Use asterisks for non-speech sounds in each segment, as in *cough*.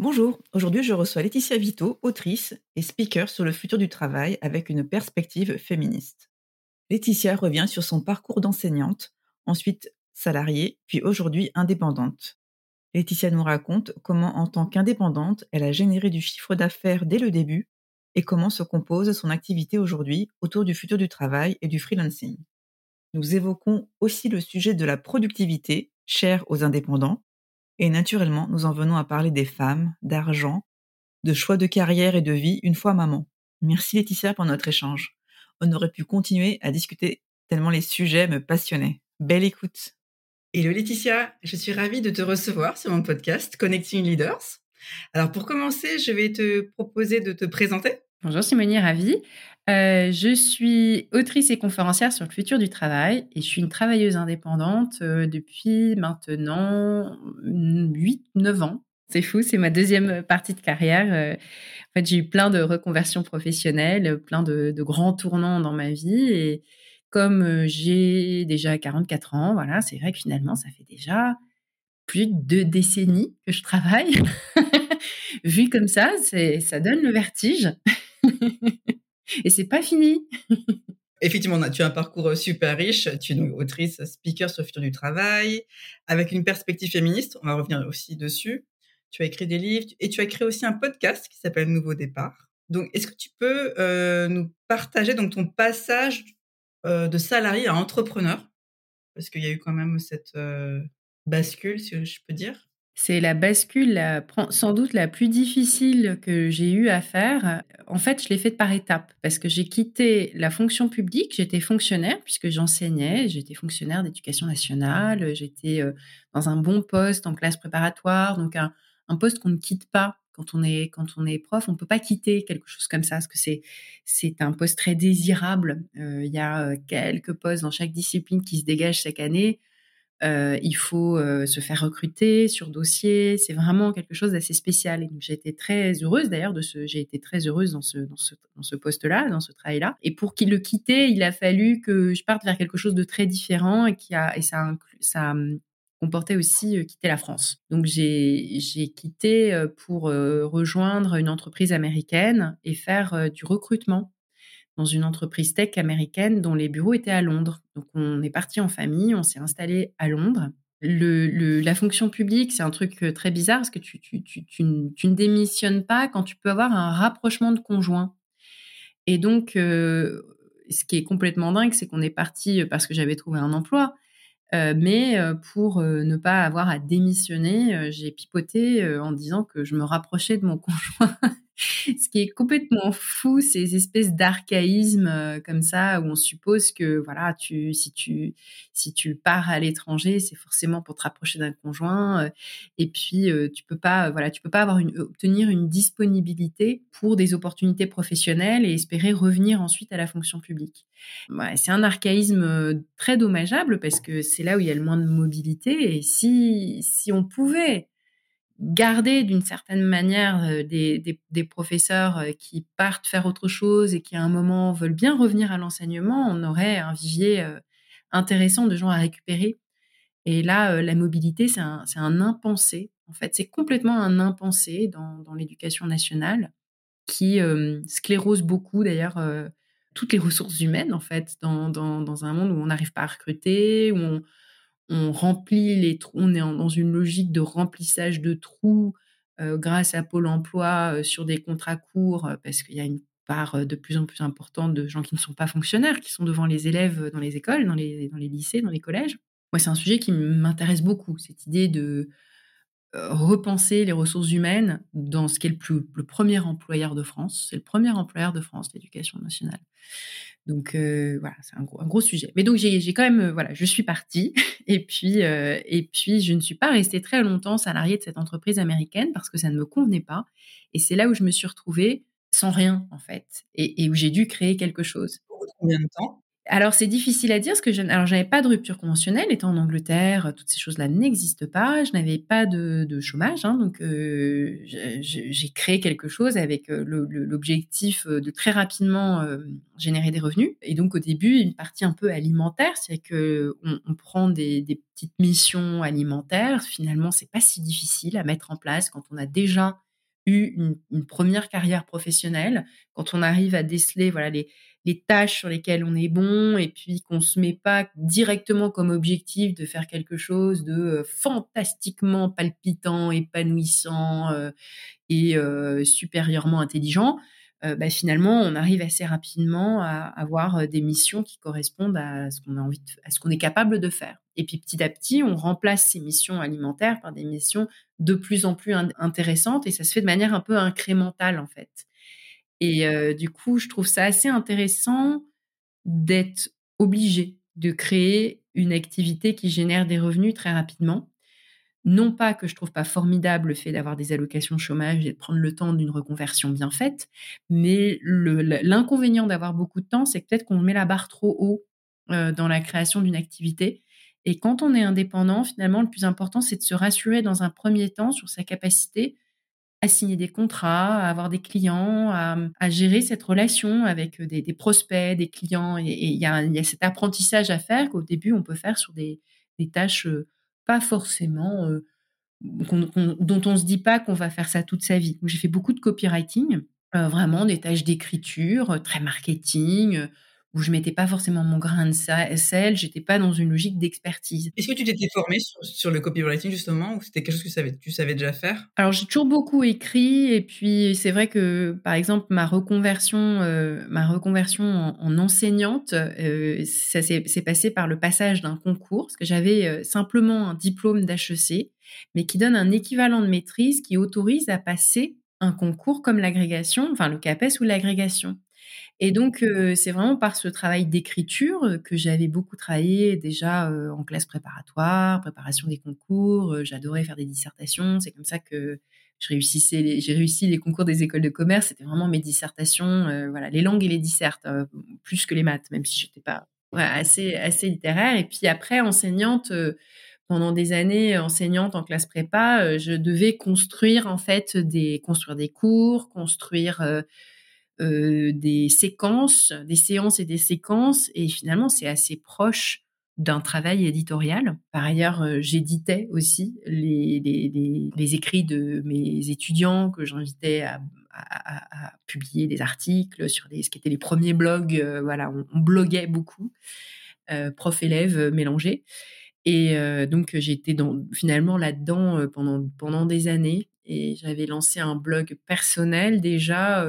Bonjour, aujourd'hui je reçois Laetitia Vito, autrice et speaker sur le futur du travail avec une perspective féministe. Laetitia revient sur son parcours d'enseignante, ensuite salariée, puis aujourd'hui indépendante. Laetitia nous raconte comment, en tant qu'indépendante, elle a généré du chiffre d'affaires dès le début et comment se compose son activité aujourd'hui autour du futur du travail et du freelancing. Nous évoquons aussi le sujet de la productivité, cher aux indépendants, et naturellement, nous en venons à parler des femmes, d'argent, de choix de carrière et de vie une fois maman. Merci Laetitia pour notre échange. On aurait pu continuer à discuter tellement les sujets me passionnaient. Belle écoute. Hello Laetitia, je suis ravie de te recevoir sur mon podcast Connecting Leaders. Alors pour commencer, je vais te proposer de te présenter. Bonjour Simonie, ravie. Euh, je suis autrice et conférencière sur le futur du travail et je suis une travailleuse indépendante euh, depuis maintenant 8-9 ans. C'est fou, c'est ma deuxième partie de carrière. Euh, en fait, j'ai eu plein de reconversions professionnelles, plein de, grands tournants dans ma vie et comme j'ai déjà 44 ans, voilà, c'est vrai que finalement, ça fait déjà plus de deux décennies que je travaille. *laughs* Vu comme ça, ça donne le vertige. *laughs* Et c'est pas fini. Effectivement, tu as un parcours euh, super riche. Tu es une autrice, speaker sur le futur du travail, avec une perspective féministe. On va revenir aussi dessus. Tu as écrit des livres et tu as créé aussi un podcast qui s'appelle Nouveau Départ. Donc, est-ce que tu peux euh, nous partager donc ton passage euh, de salarié à entrepreneur? Parce qu'il y a eu quand même cette bascule, si je peux dire. C'est la bascule sans doute la plus difficile que j'ai eu à faire. En fait, je l'ai faite par étapes parce que j'ai quitté la fonction publique. J'étais fonctionnaire puisque j'enseignais. J'étais fonctionnaire d'éducation nationale. J'étais euh, dans un bon poste en classe préparatoire, donc un, poste qu'on ne quitte pas quand on est quand on est prof, on peut pas quitter quelque chose comme ça parce que c'est c'est un poste très désirable. Euh, il y a euh, quelques postes dans chaque discipline qui se dégagent chaque année. Euh, il faut se faire recruter sur dossier. C'est vraiment quelque chose d'assez spécial. Et j'ai été très heureuse d'ailleurs de ce. J'ai été très heureuse dans ce dans ce dans ce poste-là, dans ce travail-là. Et pour qu'il le quitter, il a fallu que je parte vers quelque chose de très différent et qui a et ça inclut, ça comportait aussi quitter la France. Donc j'ai quitté pour rejoindre une entreprise américaine et faire du recrutement dans une entreprise tech américaine dont les bureaux étaient à Londres. Donc on est parti en famille, on s'est installé à Londres. La fonction publique, c'est un truc très bizarre parce que tu, tu, ne démissionnes pas quand tu peux avoir un rapprochement de conjoint. Et donc, ce qui est complètement dingue, c'est qu'on est parti parce que j'avais trouvé un emploi. Euh, mais euh, pour euh, ne pas avoir à démissionner, j'ai pipoté en disant que je me rapprochais de mon *laughs* conjoint ce qui est complètement fou, ces espèces d'archaïsmes euh, comme ça où on suppose que voilà, tu si tu si tu pars à l'étranger, c'est forcément pour te rapprocher d'un conjoint euh, et puis euh, tu peux pas voilà, tu peux pas avoir obtenir une disponibilité pour des opportunités professionnelles et espérer revenir ensuite à la fonction publique. C'est un archaïsme très dommageable parce que c'est là où il y a le moins de mobilité et si si on pouvait garder d'une certaine manière euh, des, des, professeurs euh, qui partent faire autre chose et qui à un moment veulent bien revenir à l'enseignement, on aurait un vivier euh, intéressant de gens à récupérer. Et là, la mobilité, c'est un, un, impensé. En fait, c'est complètement un impensé dans, dans l'éducation nationale qui sclérose beaucoup d'ailleurs toutes les ressources humaines en fait dans, dans, dans un monde où on n'arrive pas à recruter, où on, on remplit les trous, on est dans une logique de remplissage de trous grâce à Pôle emploi sur des contrats courts parce qu'il y a une part de plus en plus importante de gens qui ne sont pas fonctionnaires, qui sont devant les élèves dans les écoles, dans les, dans les lycées, dans les collèges. Moi, c'est un sujet qui m'intéresse beaucoup, cette idée de repenser les ressources humaines dans ce qui est le, le premier employeur de France. C'est le premier employeur de France, l'éducation nationale. Donc voilà, c'est un gros, un gros, sujet. Mais donc j'ai quand même, voilà, je suis partie *laughs* et puis et puis je ne suis pas restée très longtemps salariée de cette entreprise américaine parce que ça ne me convenait pas. Et c'est là où je me suis retrouvée sans rien en fait et, et où j'ai dû créer quelque chose. Combien de temps? Alors c'est difficile à dire parce que je alors j'avais pas de rupture conventionnelle étant en Angleterre, toutes ces choses-là n'existent pas. Je n'avais pas de, de chômage, hein, donc euh, j'ai créé quelque chose avec euh, l'objectif euh, de très rapidement générer des revenus. Et donc au début une partie un peu alimentaire, c'est que on, on prend des, petites missions alimentaires. Finalement c'est pas si difficile à mettre en place quand on a déjà eu une, une première carrière professionnelle, quand on arrive à déceler voilà les les tâches sur lesquelles on est bon et puis qu'on se met pas directement comme objectif de faire quelque chose de euh, fantastiquement palpitant, épanouissant euh, et euh, supérieurement intelligent, bah, finalement on arrive assez rapidement à avoir des missions qui correspondent à ce qu'on a envie, à ce qu'on est capable de faire. Et puis petit à petit, on remplace ces missions alimentaires par des missions de plus en plus intéressantes et ça se fait de manière un peu incrémentale en fait. Et du coup, je trouve ça assez intéressant d'être obligé de créer une activité qui génère des revenus très rapidement. Non pas que je trouve pas formidable le fait d'avoir des allocations chômage et de prendre le temps d'une reconversion bien faite, mais l'inconvénient d'avoir beaucoup de temps, c'est peut-être qu'on met la barre trop haut dans la création d'une activité. Et quand on est indépendant, finalement, le plus important, c'est de se rassurer dans un premier temps sur sa capacité à signer des contrats, à avoir des clients, à, gérer cette relation avec euh, des, prospects, des clients. Et il y, a cet apprentissage à faire qu'au début, on peut faire sur des, tâches euh, pas forcément euh, dont on ne se dit pas qu'on va faire ça toute sa vie. J'ai fait beaucoup de copywriting, vraiment des tâches d'écriture, très marketing, où je mettais pas forcément mon grain de sel, j'étais pas dans une logique d'expertise. Est-ce que tu t'étais formée sur, le copywriting justement, ou c'était quelque chose que tu savais, tu savais déjà faire? Alors j'ai toujours beaucoup écrit, et puis c'est vrai que par exemple ma reconversion, euh, ma reconversion en, enseignante, euh, ça s'est passé par le passage d'un concours, parce que j'avais euh, simplement un diplôme d'HEC, mais qui donne un équivalent de maîtrise qui autorise à passer un concours comme l'agrégation, enfin le CAPES ou l'agrégation. Et donc, c'est vraiment par ce travail d'écriture que j'avais beaucoup travaillé déjà en classe préparatoire, préparation des concours. J'adorais faire des dissertations. C'est comme ça que. J'ai réussi les concours des écoles de commerce. C'était vraiment mes dissertations, voilà, les langues et les dissertes, plus que les maths, même si j'étais pas assez assez littéraire. Et puis après, enseignante pendant des années enseignante en classe prépa, je devais construire en fait des construire des cours, construire euh, des séquences, des séances et des séquences, et finalement c'est assez proche d'un travail éditorial. Par ailleurs, euh, j'éditais aussi les, écrits de mes étudiants que j'invitais à, publier des articles sur les, ce qui étaient les premiers blogs. Euh, voilà, on, bloguait beaucoup, prof-élève mélangé. Et donc j'étais finalement là-dedans pendant des années et j'avais lancé un blog personnel déjà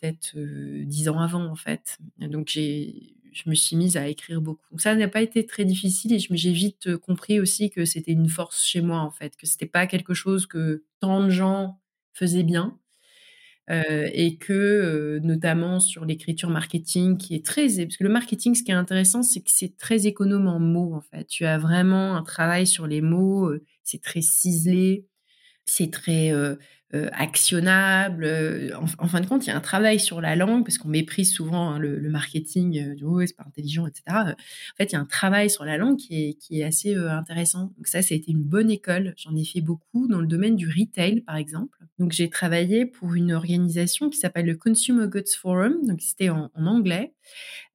peut-être dix ans avant en fait. donc j'ai, je me suis mise à écrire beaucoup. Donc ça n'a pas été très difficile et j'ai vite compris aussi que c'était une force chez moi en fait, que c'était pas quelque chose que tant de gens faisaient bien. et que notamment sur l'écriture marketing qui est très parce que le marketing ce qui est intéressant c'est que c'est très économe en mots en fait tu as vraiment un travail sur les mots c'est très ciselé c'est très euh, actionnable. Euh, en, fin de compte, il y a un travail sur la langue parce qu'on méprise souvent hein, le, marketing euh, du oh, c'est pas intelligent, etc. En fait, il y a un travail sur la langue qui est, qui est assez intéressant. Donc ça, ça a été une bonne école. J'en ai fait beaucoup dans le domaine du retail, par exemple. Donc j'ai travaillé pour une organisation qui s'appelle le Consumer Goods Forum. Donc c'était en, anglais.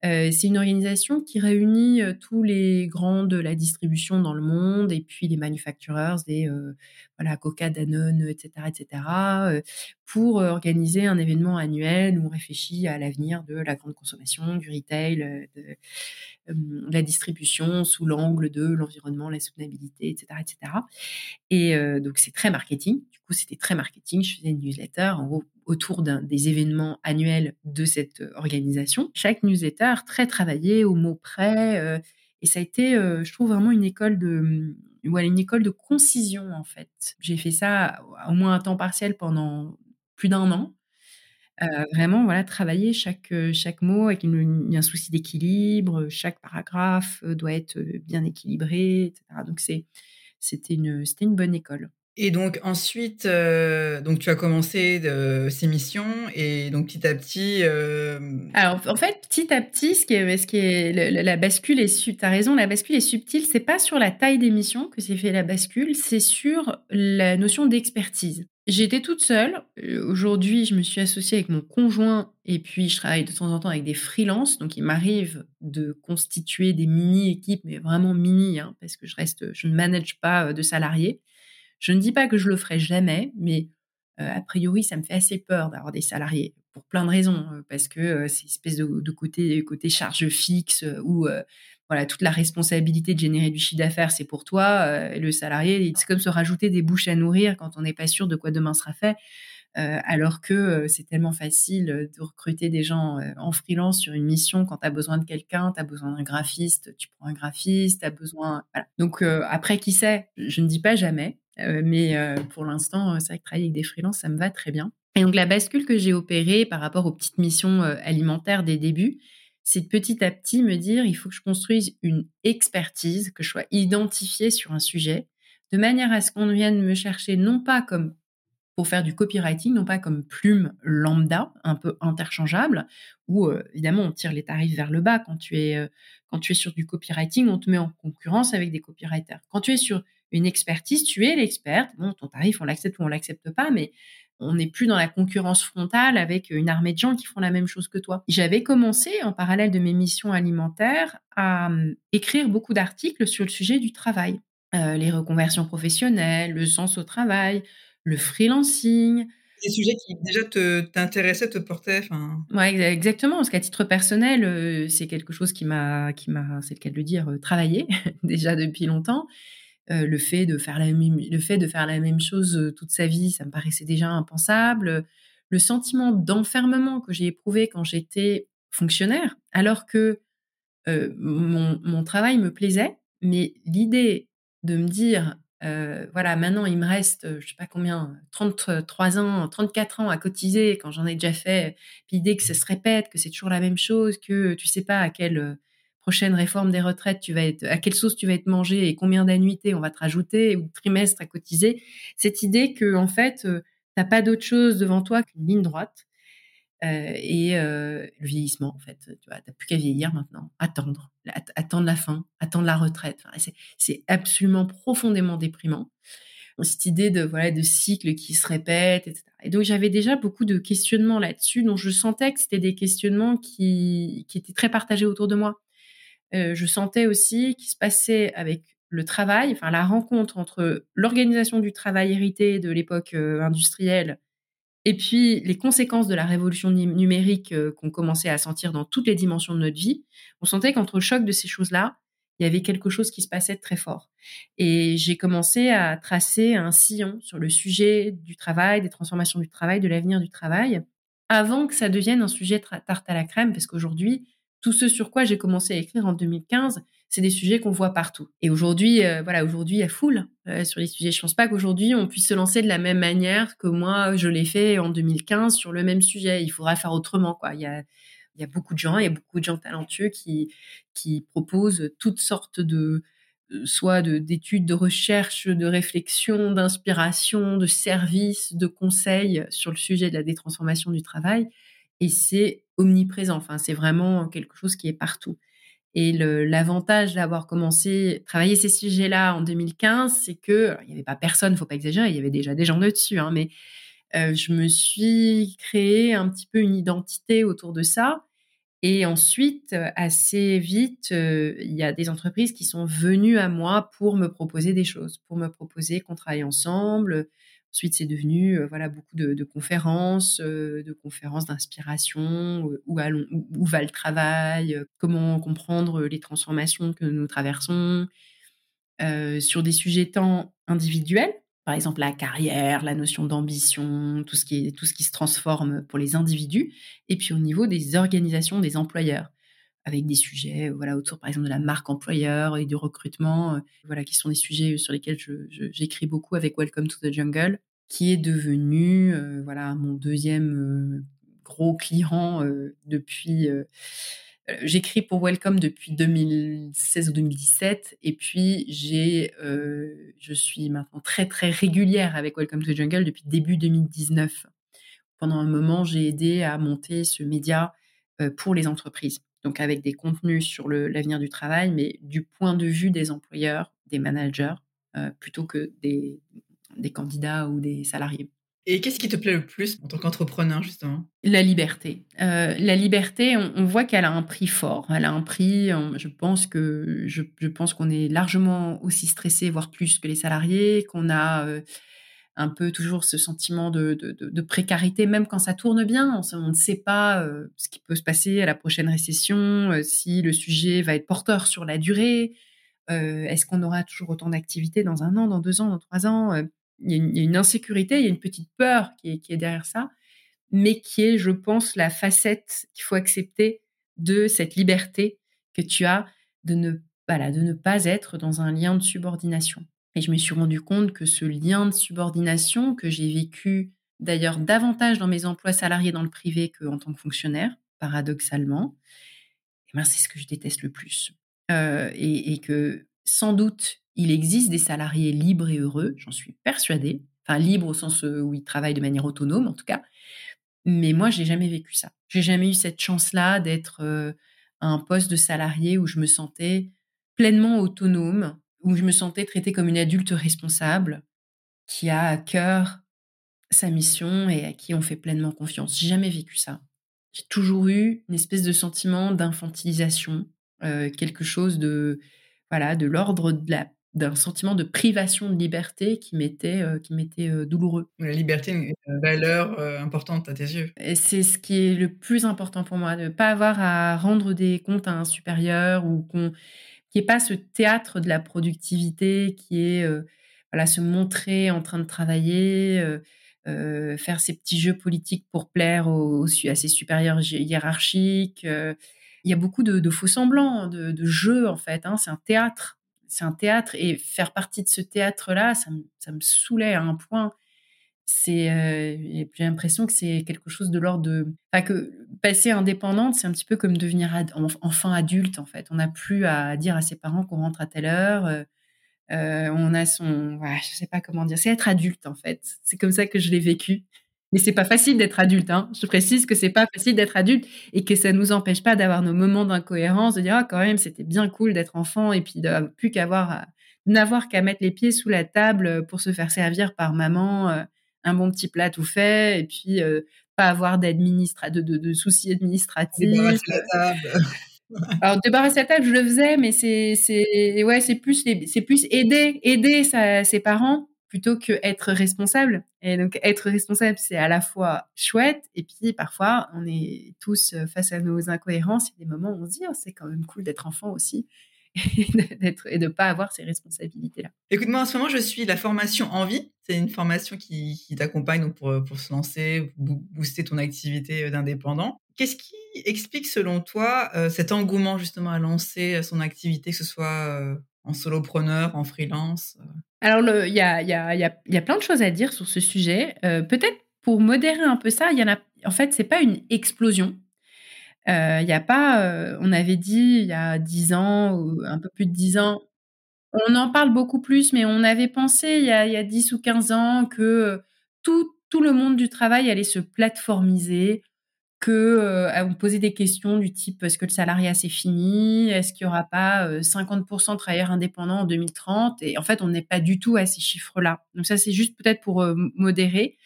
c'est une organisation qui réunit tous les grands de la distribution dans le monde et puis les manufacturers des voilà Coca, Danone, etc., etc pour organiser un événement annuel où on réfléchit à l'avenir de la grande consommation, du retail, euh, de la distribution sous l'angle de l'environnement, la soutenabilité, etc., etc. Et donc c'est très marketing. Du coup, coup, c'était très marketing. Je faisais une newsletter en gros, autour des événements annuels de cette organisation. Chaque newsletter très travaillée au mot près. et ça a été, je trouve, vraiment une école de voilà, une école de concision en fait. J'ai fait ça au moins à temps partiel pendant plus d'un an. Euh, vraiment, voilà, travailler chaque, chaque mot avec un souci d'équilibre, chaque paragraphe doit être bien équilibré, etc. Donc c'était une, c'était une bonne école. Et donc ensuite, euh, donc tu as commencé de, ces missions et donc petit à petit. Euh, Alors en fait, petit à petit, ce qui est, ce qui est la, bascule est, raison, la bascule est subtile. C'est pas sur la taille des missions que s'est fait la bascule, c'est sur la notion d'expertise. J'étais toute seule. Euh, aujourd'hui, je me suis associée avec mon conjoint et puis je travaille de temps en temps avec des freelances. Donc, il m'arrive de constituer des mini-équipes, mais vraiment mini, hein, parce que je reste, je ne manage pas de salariés. Je ne dis pas que je le ferai jamais, mais euh, a priori, ça me fait assez peur d'avoir des salariés pour plein de raisons, euh, parce que euh, c'est une espèce de, côté, côté charge fixe où voilà toute la responsabilité de générer du chiffre d'affaires, c'est pour toi. le salarié, c'est comme se rajouter des bouches à nourrir quand on n'est pas sûr de quoi demain sera fait. alors que c'est tellement facile de recruter des gens en freelance sur une mission quand tu as besoin de quelqu'un, tu as besoin d'un graphiste, tu prends un graphiste, tu as besoin... Donc après, qui sait? Je ne dis pas jamais, mais euh, pour l'instant, euh, c'est vrai travailler avec des freelances, ça me va très bien. Et donc la bascule que j'ai opérée par rapport aux petites missions alimentaires des débuts, c'est de petit à petit me dire, il faut que je construise une expertise, que je sois identifiée sur un sujet, de manière à ce qu'on vienne me chercher non pas comme pour faire du copywriting, non pas comme plume lambda, un peu interchangeable, où évidemment on tire les tarifs vers le bas. Quand tu es quand tu es sur du copywriting, on te met en concurrence avec des copywriters. Quand tu es sur une expertise, tu es l'experte. Bon, ton tarif, on l'accepte ou on l'accepte pas, mais on n'est plus dans la concurrence frontale avec une armée de gens qui font la même chose que toi. J'avais commencé, en parallèle de mes missions alimentaires, à hum, écrire beaucoup d'articles sur le sujet du travail. Euh, les reconversions professionnelles, le sens au travail, le freelancing. Des sujets qui déjà t'intéressaient, te, portaient. Enfin... Ouais, exactement. Parce qu'à titre personnel, euh, c'est quelque chose qui m'a, qui m'a, c'est le cas de le dire, euh, travaillé *laughs* déjà depuis longtemps. Euh, le fait de faire la même, le fait de faire la même chose euh, toute sa vie, ça me paraissait déjà impensable. Le sentiment d'enfermement que j'ai éprouvé quand j'étais fonctionnaire, alors que euh, mon, travail me plaisait, mais l'idée de me dire, voilà, maintenant il me reste, je sais pas combien, 33 ans, 34 ans à cotiser quand j'en ai déjà fait, puis l'idée que ça se répète, que c'est toujours la même chose, que tu sais pas à quel prochaine réforme des retraites, tu vas être, à quelle sauce tu vas être mangé et combien d'annuités on va te rajouter ou de trimestres à cotiser. Cette idée que, en fait, euh, t'as pas d'autre chose devant toi qu'une ligne droite. Euh, et euh, le vieillissement, en fait, tu vois, t'as plus qu'à vieillir maintenant, attendre, attendre la fin, attendre la retraite. c'est absolument profondément déprimant. Cette idée de voilà de cycle qui se répète, etc. Et donc j'avais déjà beaucoup de questionnements là-dessus, dont je sentais que c'était des questionnements qui, qui étaient très partagés autour de moi. Euh, je sentais aussi qu'il se passait avec le travail, enfin la rencontre entre l'organisation du travail hérité de l'époque euh, industrielle et puis les conséquences de la révolution numérique euh, qu'on commençait à sentir dans toutes les dimensions de notre vie. On sentait qu'entre le choc de ces choses-là, il y avait quelque chose qui se passait très fort. Et j'ai commencé à tracer un sillon sur le sujet du travail, des transformations du travail, de l'avenir du travail, avant que ça devienne un sujet tarte à la crème, parce qu'aujourd'hui, tout ce sur quoi j'ai commencé à écrire en 2015, c'est des sujets qu'on voit partout. Et aujourd'hui, euh, voilà, aujourd'hui, il y a foule euh, sur les sujets. Je pense pas qu'aujourd'hui, on puisse se lancer de la même manière que moi, je l'ai fait en 2015 sur le même sujet. Il faudra faire autrement, quoi. Il y a, beaucoup de gens, il y a beaucoup de gens talentueux qui, proposent toutes sortes de, euh, soit d'études, de, recherche, de réflexion, d'inspiration, de services, de conseils sur le sujet de la détransformation du travail. Et c'est omniprésent. Enfin, c'est vraiment quelque chose qui est partout. Et l'avantage d'avoir commencé à travailler ces sujets-là en 2015, c'est que il n'y avait pas personne, faut pas exagérer, il y avait déjà des gens dessus, hein, mais euh, je me suis créé un petit peu une identité autour de ça. Et ensuite, assez vite, euh, il y a des entreprises qui sont venues à moi pour me proposer des choses, pour me proposer qu'on travaille ensemble, Ensuite, c'est devenu euh, voilà beaucoup de, conférences, euh, de conférences d'inspiration, euh, où, où, va le travail, comment comprendre les transformations que nous traversons, sur des sujets tant individuels, par exemple la carrière, la notion d'ambition, tout ce qui tout ce qui se transforme pour les individus, et puis au niveau des organisations, des employeurs, avec des sujets voilà autour par exemple de la marque employeur et du recrutement, voilà qui sont des sujets sur lesquels j'écris beaucoup avec Welcome to the Jungle, qui est devenu voilà mon deuxième gros client depuis euh, j'écris pour Welcome depuis 2016 ou 2017 et puis j'ai, euh, je suis maintenant très très régulière avec Welcome to the Jungle depuis début 2019. Pendant un moment, j'ai aidé à monter ce média euh, pour les entreprises, donc avec des contenus sur l'avenir du travail, mais du point de vue des employeurs, des managers, plutôt que des, des candidats ou des salariés. Et qu'est-ce qui te plaît le plus en tant qu'entrepreneur, justement? La liberté. Euh, la liberté, on, voit qu'elle a un prix fort. Elle a un prix, je pense que je, pense qu'on est largement aussi stressé, voire plus que les salariés, qu'on a euh, un peu toujours ce sentiment de, précarité, même quand ça tourne bien. On, ne sait pas euh, ce qui peut se passer à la prochaine récession, si le sujet va être porteur sur la durée. Est-ce qu'on aura toujours autant d'activités dans un an, dans deux ans, dans trois ans? Il y, a une, insécurité, il y a une petite peur qui est, derrière ça, mais qui est, je pense, la facette qu'il faut accepter de cette liberté que tu as de ne, de ne pas être dans un lien de subordination. Et je me suis rendu compte que ce lien de subordination que j'ai vécu d'ailleurs davantage dans mes emplois salariés dans le privé qu'en tant que fonctionnaire, paradoxalement, eh ben, c'est ce que je déteste le plus. Euh, et, que sans doute il existe des salariés libres et heureux, j'en suis persuadée. Enfin, libres au sens euh, où ils travaillent de manière autonome, en tout cas. Mais moi, j'ai jamais vécu ça. J'ai jamais eu cette chance-là d'être euh, à un poste de salarié où je me sentais pleinement autonome, où je me sentais traitée comme une adulte responsable qui a à cœur sa mission et à qui on fait pleinement confiance. J'ai jamais vécu ça. J'ai toujours eu une espèce de sentiment d'infantilisation, euh, quelque chose de voilà, de l'ordre de la d'un sentiment de privation de liberté qui m'était euh, qui m'était euh, douloureux. La liberté est une valeur importante à tes yeux. Et c'est ce qui est le plus important pour moi, de ne pas avoir à rendre des comptes à un supérieur ou qu'on qui est pas ce théâtre de la productivité qui est voilà se montrer en train de travailler. faire ses petits jeux politiques pour plaire à ses supérieurs hiérarchiques. il y a beaucoup de, faux semblants, de, de jeux en fait. Hein. c'est un théâtre c'est un théâtre et faire partie de ce théâtre-là, ça, me saoulait à un point. C'est, euh, j'ai l'impression que c'est quelque chose de l'ordre de, enfin que passer indépendante, c'est un petit peu comme devenir enfant adulte en fait. On n'a plus à dire à ses parents qu'on rentre à telle heure. Euh, euh, on a son, voilà, je sais pas comment dire, c'est être adulte en fait. C'est comme ça que je l'ai vécu. Mais c'est pas facile d'être adulte. Hein. Je précise que c'est pas facile d'être adulte et que ça nous empêche pas d'avoir nos moments d'incohérence, de dire ah quand même c'était bien cool d'être enfant et puis de plus qu'avoir n'avoir qu'à mettre les pieds sous la table pour se faire servir par maman euh, un bon petit plat tout fait et puis euh, pas avoir d'administra de, de, de, soucis administratifs. *laughs* Alors débarrasser la table, je le faisais, mais c'est c'est ouais c'est plus c'est plus aider aider sa, ses parents plutôt que être responsable. Et donc être responsable, c'est à la fois chouette et puis parfois on est tous euh, face à nos incohérences. Il y a des moments où on se dit oh, c'est quand même cool d'être enfant aussi *laughs* et de ne pas avoir ces responsabilités-là. Écoute-moi, en ce moment, je suis la formation Envie. C'est une formation qui, t'accompagne pour, pour se lancer, booster ton activité euh, d'indépendant. Qu'est-ce qui explique, selon toi, euh, cet engouement justement à lancer son activité, que ce soit en solopreneur, en freelance alors, il y a, y, a, y, a, y a, plein de choses à dire sur ce sujet. Euh, peut-être pour modérer un peu ça, il y en a. En fait, c'est pas une explosion. Il euh, y a pas. Euh, on avait dit il y a 10 ans ou un peu plus de 10 ans. On en parle beaucoup plus, mais on avait pensé il y a, y a 10 ou 15 ans que tout, tout le monde du travail allait se plateformiser, que euh, on posait des questions du type est-ce que le salariat c'est fini? Est-ce qu'il y aura pas 50% de travailleurs indépendants en 2030 Et en fait, on n'est pas du tout à ces chiffres-là. Donc ça, c'est juste peut-être pour modérer.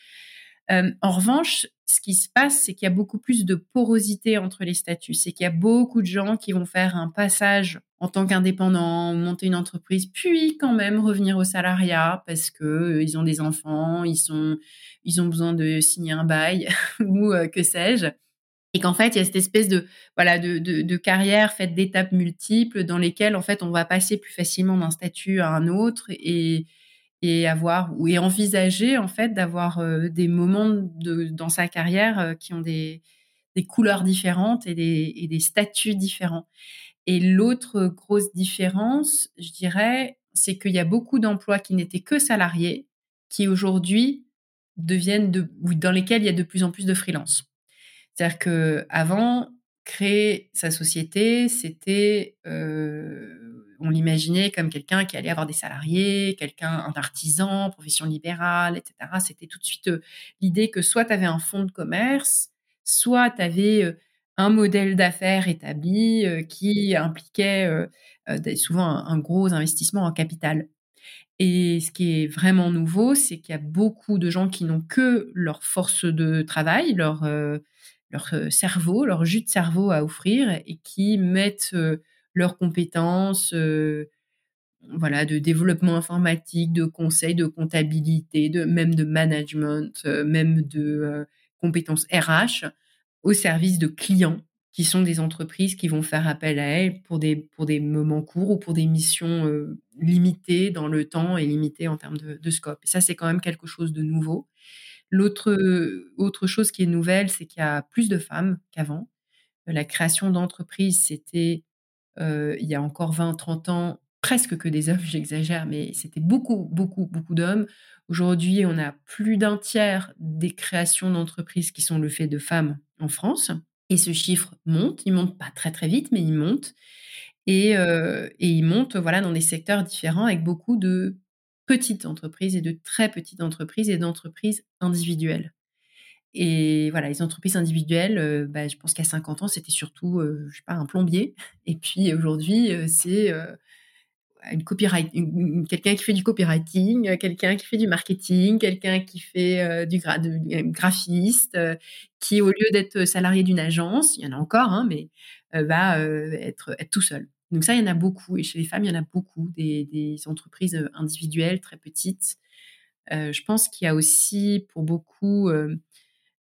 Euh, en revanche, ce qui se passe, c'est qu'il y a beaucoup plus de porosité entre les statuts. C'est qu'il y a beaucoup de gens qui vont faire un passage en tant qu'indépendant, monter une entreprise, puis quand même revenir au salariat parce que ils ont des enfants, ils sont, ils ont besoin de signer un bail *laughs* ou que sais-je et qu'en fait il y a cette espèce de voilà de, de, carrière faite d'étapes multiples dans lesquelles en fait on va passer plus facilement d'un statut à un autre et et avoir et envisager en fait d'avoir des moments de, dans sa carrière qui ont des, des couleurs différentes et des, et des statuts différents. Et l'autre grosse différence, je dirais, c'est qu'il y a beaucoup d'emplois qui n'étaient que salariés, qui aujourd'hui deviennent de, ou dans lesquels il y a de plus en plus de freelance. C'est-à-dire que avant, créer sa société, c'était, euh, on l'imaginait comme quelqu'un qui allait avoir des salariés, quelqu'un, un artisan, profession libérale, etc. C'était tout de suite euh, l'idée que soit tu avais un fonds de commerce, soit tu avais euh, un modèle d'affaires établi euh, qui impliquait souvent un, gros investissement en capital. Et ce qui est vraiment nouveau, c'est qu'il y a beaucoup de gens qui n'ont que leur force de travail, leur, leur cerveau, leur jus de cerveau à offrir et qui mettent leurs compétences voilà, de développement informatique, de conseil, de comptabilité, de, même de management, même de compétences RH au service de clients qui sont des entreprises qui vont faire appel à elles pour des, pour des moments courts ou pour des missions euh, limitées dans le temps et limitées en termes de, scope. Et ça, c'est quand même quelque chose de nouveau. L'autre autre chose qui est nouvelle, c'est qu'il y a plus de femmes qu'avant. La création d'entreprises, c'était il y a encore 20-30 ans presque que des hommes, *laughs* j'exagère, mais c'était beaucoup, beaucoup, beaucoup d'hommes. Aujourd'hui, on a plus d'un tiers des créations d'entreprises qui sont le fait de femmes en France. Et ce chiffre monte, il monte pas très très vite, mais il monte. Et, et il monte voilà, dans des secteurs différents avec beaucoup de petites entreprises et de très petites entreprises et d'entreprises individuelles. Et voilà, les entreprises individuelles, euh, bah, je pense qu'à 50 ans, c'était surtout, euh, je sais pas, un plombier. Et puis aujourd'hui, c'est une copyright, quelqu'un qui fait du copywriting, euh, quelqu'un qui fait du marketing, quelqu'un qui fait euh, du graphiste, euh, qui au lieu d'être salarié d'une agence, il y en a encore, hein, mais va être, tout seul. Donc ça, il y en a beaucoup. Et chez les femmes, il y en a beaucoup, des entreprises individuelles très petites. je pense qu'il y a aussi pour beaucoup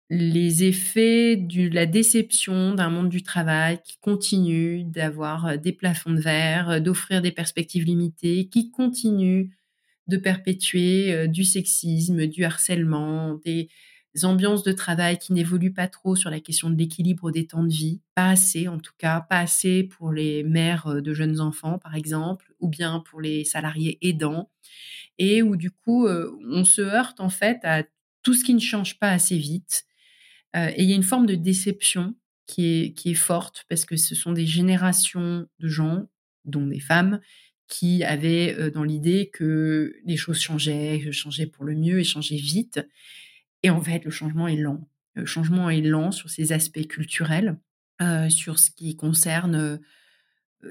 les effets de la déception d'un monde du travail qui continue d'avoir euh, des plafonds de verre, euh, d'offrir des perspectives limitées, qui continue de perpétuer euh, du sexisme, du harcèlement, des ambiances de travail qui n'évoluent pas trop sur la question de l'équilibre des temps de vie, pas assez en tout cas, pas assez pour les mères de jeunes enfants par exemple, ou bien pour les salariés aidants, et où du coup on se heurte en fait à tout ce qui ne change pas assez vite, et il y a une forme de déception qui est, forte parce que ce sont des générations de gens, dont des femmes, qui avaient euh, dans l'idée que les choses changeaient, changeaient pour le mieux et changeaient vite. Et en fait, le changement est lent. Le changement est lent sur ces aspects culturels, euh, sur ce qui concerne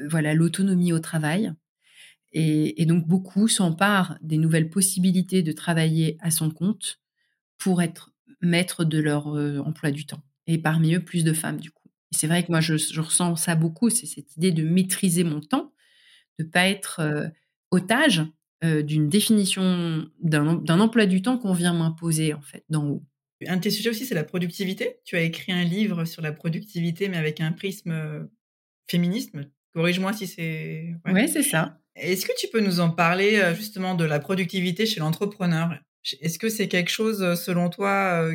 voilà l'autonomie au travail. Et donc beaucoup s'emparent des nouvelles possibilités de travailler à son compte pour être maîtres de leur emploi du temps. Et parmi eux, plus de femmes, du coup. Et c'est vrai que moi, je, ressens ça beaucoup, c'est cette idée de maîtriser mon temps, de pas être otage d'une définition d'un emploi du temps qu'on vient m'imposer, en fait, d'en haut. Un de tes sujets aussi, c'est la productivité. Tu as écrit un livre sur la productivité, mais avec un prisme féminisme. Corrige-moi si c'est. Oui, ouais, c'est ça. Est-ce que tu peux nous en parler justement de la productivité chez l'entrepreneur? Est-ce que c'est quelque chose, selon toi,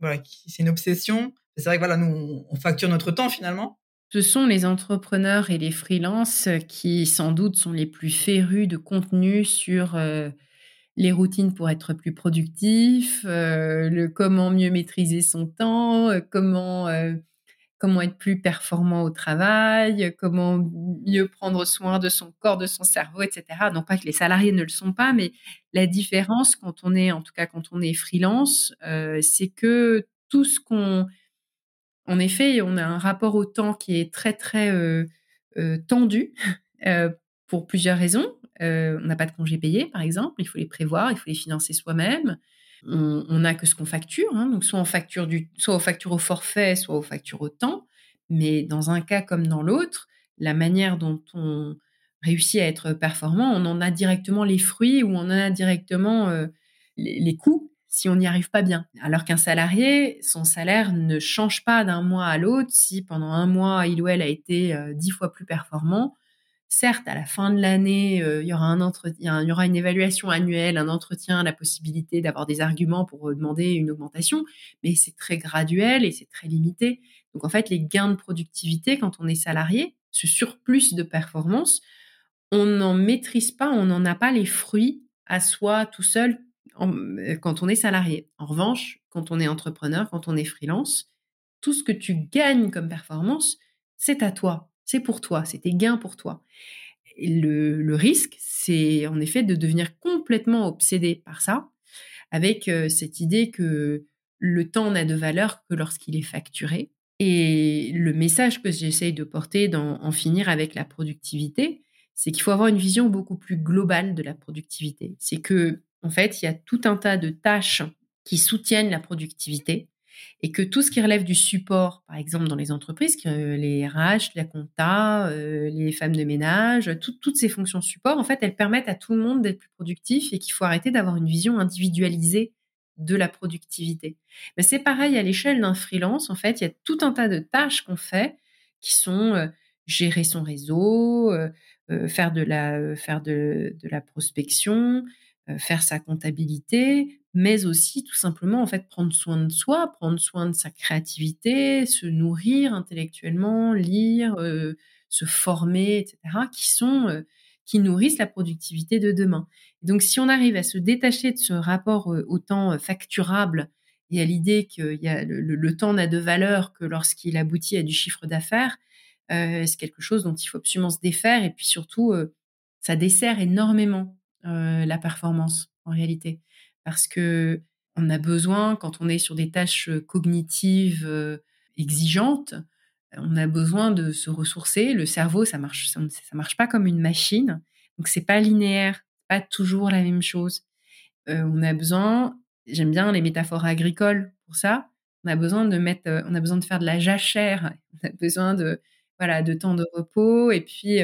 voilà, c'est une obsession? C'est vrai que voilà, nous, on facture notre temps finalement. Ce sont les entrepreneurs et les freelances qui, sans doute, sont les plus férus de contenu sur les routines pour être plus productif, le comment mieux maîtriser son temps, comment comment être plus performant au travail, comment mieux prendre soin de son corps, de son cerveau, etc. Non pas que les salariés ne le sont pas, mais la différence quand on est, en tout cas quand on est freelance, euh, c'est que tout ce qu'on, en effet, on a un rapport au temps qui est très très euh, euh, tendu *laughs* pour plusieurs raisons. on n'a pas de congés payés, par exemple, il faut les prévoir, il faut les financer soi-même on n'a que ce qu'on facture, hein, donc soit on facture au forfait, soit on facture au temps. Mais dans un cas comme dans l'autre, la manière dont on réussit à être performant, on en a directement les fruits ou on en a directement euh, les, coûts si on n'y arrive pas bien. Alors qu'un salarié, son salaire ne change pas d'un mois à l'autre. Si pendant un mois, il ou elle a été euh, dix fois plus performant, Certes, à la fin de l'année, euh, il y aura un entretien, il une évaluation annuelle, un entretien, la possibilité d'avoir des arguments pour euh, demander une augmentation, mais c'est très graduel et c'est très limité. Donc en fait, les gains de productivité quand on est salarié, ce surplus de performance, on n'en maîtrise pas, on n'en a pas les fruits à soi tout seul euh, quand on est salarié. En revanche, quand on est entrepreneur, quand on est freelance, tout ce que tu gagnes comme performance, c'est à toi, c'est pour toi, c'est tes gains pour toi. le, risque, c'est en effet de devenir complètement obsédé par ça, avec cette idée que le temps n'a de valeur que lorsqu'il est facturé. Et le message que j'essaye de porter dans En finir avec la productivité, c'est qu'il faut avoir une vision beaucoup plus globale de la productivité. C'est que, en fait, il y a tout un tas de tâches qui soutiennent la productivité et que tout ce qui relève du support, par exemple dans les entreprises, les RH, la compta, euh, les femmes de ménage, toutes ces fonctions support, en fait, elles permettent à tout le monde d'être plus productif et qu'il faut arrêter d'avoir une vision individualisée de la productivité. Mais c'est pareil à l'échelle d'un freelance, en fait, il y a tout un tas de tâches qu'on fait qui sont euh, gérer son réseau, euh, faire de la faire de la prospection, faire sa comptabilité, mais aussi tout simplement en fait prendre soin de soi, prendre soin de sa créativité, se nourrir intellectuellement, lire, euh, se former, etc., qui sont euh, qui nourrissent la productivité de demain. donc si on arrive à se détacher de ce rapport euh, au temps facturable et à l'idée que y a le, temps n'a de valeur que lorsqu'il aboutit à du chiffre d'affaires, c'est quelque chose dont il faut absolument se défaire et puis surtout ça dessert énormément la performance en réalité parce que on a besoin, quand on est sur des tâches cognitives exigeantes, on a besoin de se ressourcer. Le cerveau, ça marche, ça, marche pas comme une machine, donc c'est pas linéaire, pas toujours la même chose. on a besoin, j'aime bien les métaphores agricoles pour ça. On a besoin de mettre, on a besoin de faire de la jachère, *laughs* on a besoin de voilà de temps de repos et puis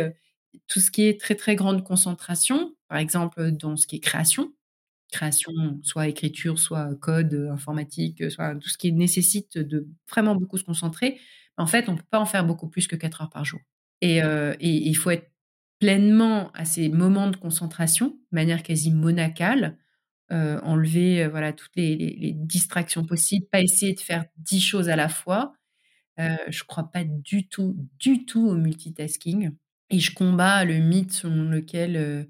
tout ce qui est très très grande concentration, par exemple dans ce qui est création, création, soit écriture, soit code informatique, soit tout ce qui nécessite de vraiment beaucoup se concentrer, en fait, on ne peut pas en faire beaucoup plus que 4 heures par jour. Et, il faut être pleinement à ces moments de concentration, de manière quasi monacale, enlever voilà toutes les, distractions possibles, pas essayer de faire 10 choses à la fois. je crois pas du tout, du tout au multitasking. Et je combats le mythe selon lequel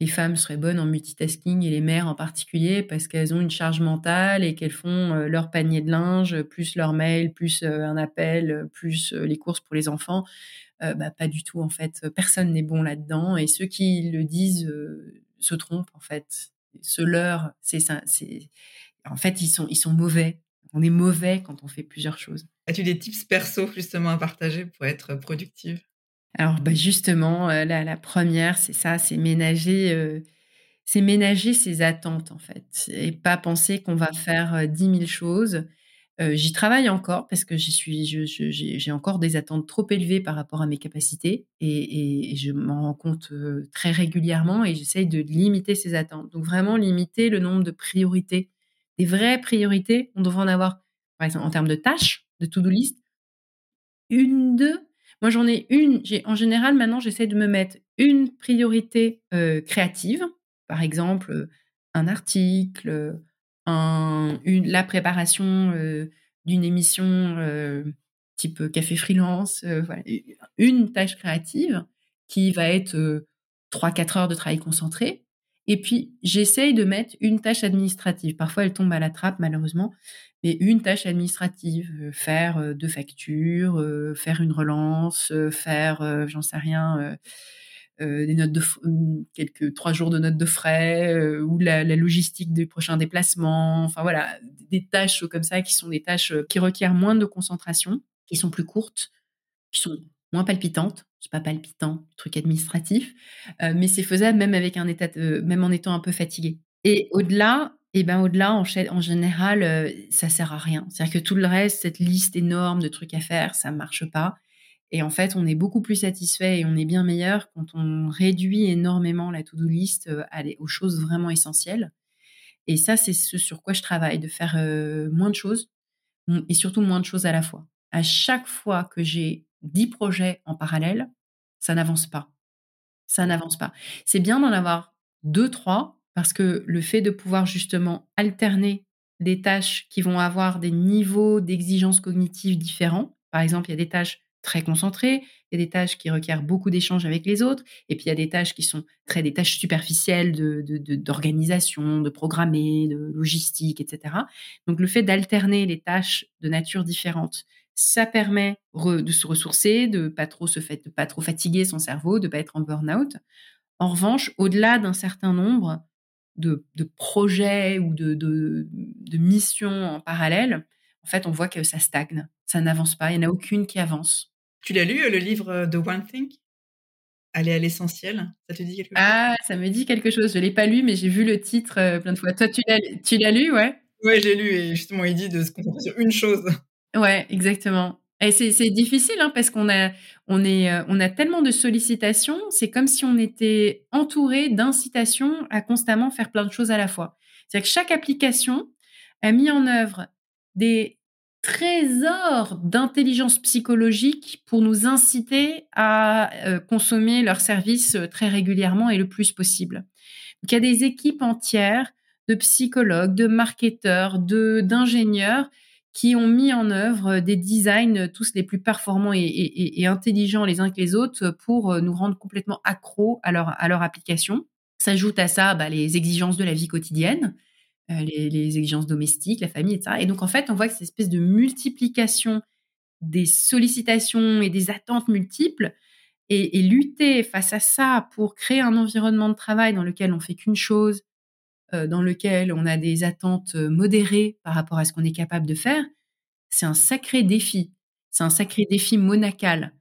les femmes seraient bonnes en multitasking et les mères en particulier parce qu'elles ont une charge mentale et qu'elles font euh, leur panier de linge, plus leur mail, plus euh, un appel, euh, plus les courses pour les enfants. bah, pas du tout en fait. Personne n'est bon là-dedans et ceux qui le disent se trompent en fait. Ce leur, c'est ça. C'est en fait ils sont ils sont mauvais. On est mauvais quand on fait plusieurs choses. As-tu des tips perso justement à partager pour être productive? Alors bah justement, euh, la, première, c'est ça, c'est ménager, euh, c'est ménager ses attentes en fait, et pas penser qu'on va faire 10 euh, 000 choses. j'y travaille encore parce que j'ai encore des attentes trop élevées par rapport à mes capacités, et, je m'en rends compte très régulièrement, et j'essaye de limiter ces attentes. Donc vraiment limiter le nombre de priorités, des vraies priorités. On devrait en avoir, par exemple, en termes de tâches, de to-do list, une, deux moi, j'en ai une. en général, maintenant, j'essaie de me mettre une priorité euh, créative. Par exemple, euh, un article, la préparation euh, d'une émission type café freelance, une tâche créative qui va être 3-4 heures de travail concentré. Et puis, j'essaye de mettre une tâche administrative. Parfois, elle tombe à la trappe, malheureusement. Mais une tâche administrative, euh, faire euh, deux factures, euh, faire une relance, faire, j'en sais rien, des notes de quelques trois jours de notes de frais ou la, la, logistique des prochains déplacements. Enfin voilà, des tâches comme ça qui sont des tâches qui requièrent moins de concentration, qui sont plus courtes, qui sont moins palpitantes. C'est pas palpitant, truc administratif, mais c'est faisable même avec un état, même en étant un peu fatigué. Et au-delà, et ben au-delà, en, en général, euh, ça sert à rien. C'est-à-dire que tout le reste, cette liste énorme de trucs à faire, ça marche pas. Et en fait, on est beaucoup plus satisfait et on est bien meilleur quand on réduit énormément la to-do list euh, aux choses vraiment essentielles. Et ça, c'est ce sur quoi je travaille, de faire euh, moins de choses et surtout moins de choses à la fois. À chaque fois que j'ai 10 projets en parallèle, ça n'avance pas. Ça n'avance pas. C'est bien d'en avoir 2-3 parce que le fait de pouvoir justement alterner des tâches qui vont avoir des niveaux d'exigence cognitive différents. Par exemple, il y a des tâches très concentrées, il y a des tâches qui requièrent beaucoup d'échanges avec les autres, et puis il y a des tâches qui sont très des tâches superficielles d'organisation, de, de programmer, de logistique, etc. Donc le fait d'alterner les tâches de nature différente, ça permet de se ressourcer, de pas trop se fait, de pas trop fatiguer son cerveau, de pas être en burn-out. En revanche, au-delà d'un certain nombre de, projets ou de, de, missions en parallèle, en fait, on voit que ça stagne, ça n'avance pas, il n'y en a aucune qui avance. Tu l'as lu, le livre The One Thing? Aller à l'essentiel, ça te dit quelque chose? Ah, ça me dit quelque chose. Je l'ai pas lu, mais j'ai vu le titre euh, plein de fois. Toi, tu l'as, tu l'as lu, ouais? Ouais, j'ai lu et justement, il dit de se concentrer sur une chose. Ouais, exactement. Et c'est difficile hein, parce qu'on a, on est, euh, on a tellement de sollicitations. C'est comme si on était entouré d'incitations à constamment faire plein de choses à la fois. C'est-à-dire que chaque application a mis en œuvre des trésors d'intelligence psychologique pour nous inciter à euh, consommer leurs services euh, très régulièrement et le plus possible. Donc, il y a des équipes entières de psychologues, de marketeurs, de d'ingénieurs qui ont mis en œuvre des designs tous les plus performants et, intelligents les uns que les autres pour euh, nous rendre complètement accros à leur, application. S'ajoute à ça bah, les exigences de la vie quotidienne, euh, les, exigences domestiques, la famille, etc. Et donc, en fait, on voit que cette espèce de multiplication des sollicitations et des attentes multiples et, lutter face à ça pour créer un environnement de travail dans lequel on fait qu'une chose, euh, dans lequel on a des attentes euh, modérées par rapport à ce qu'on est capable de faire, c'est un sacré défi. C'est un sacré défi monacal.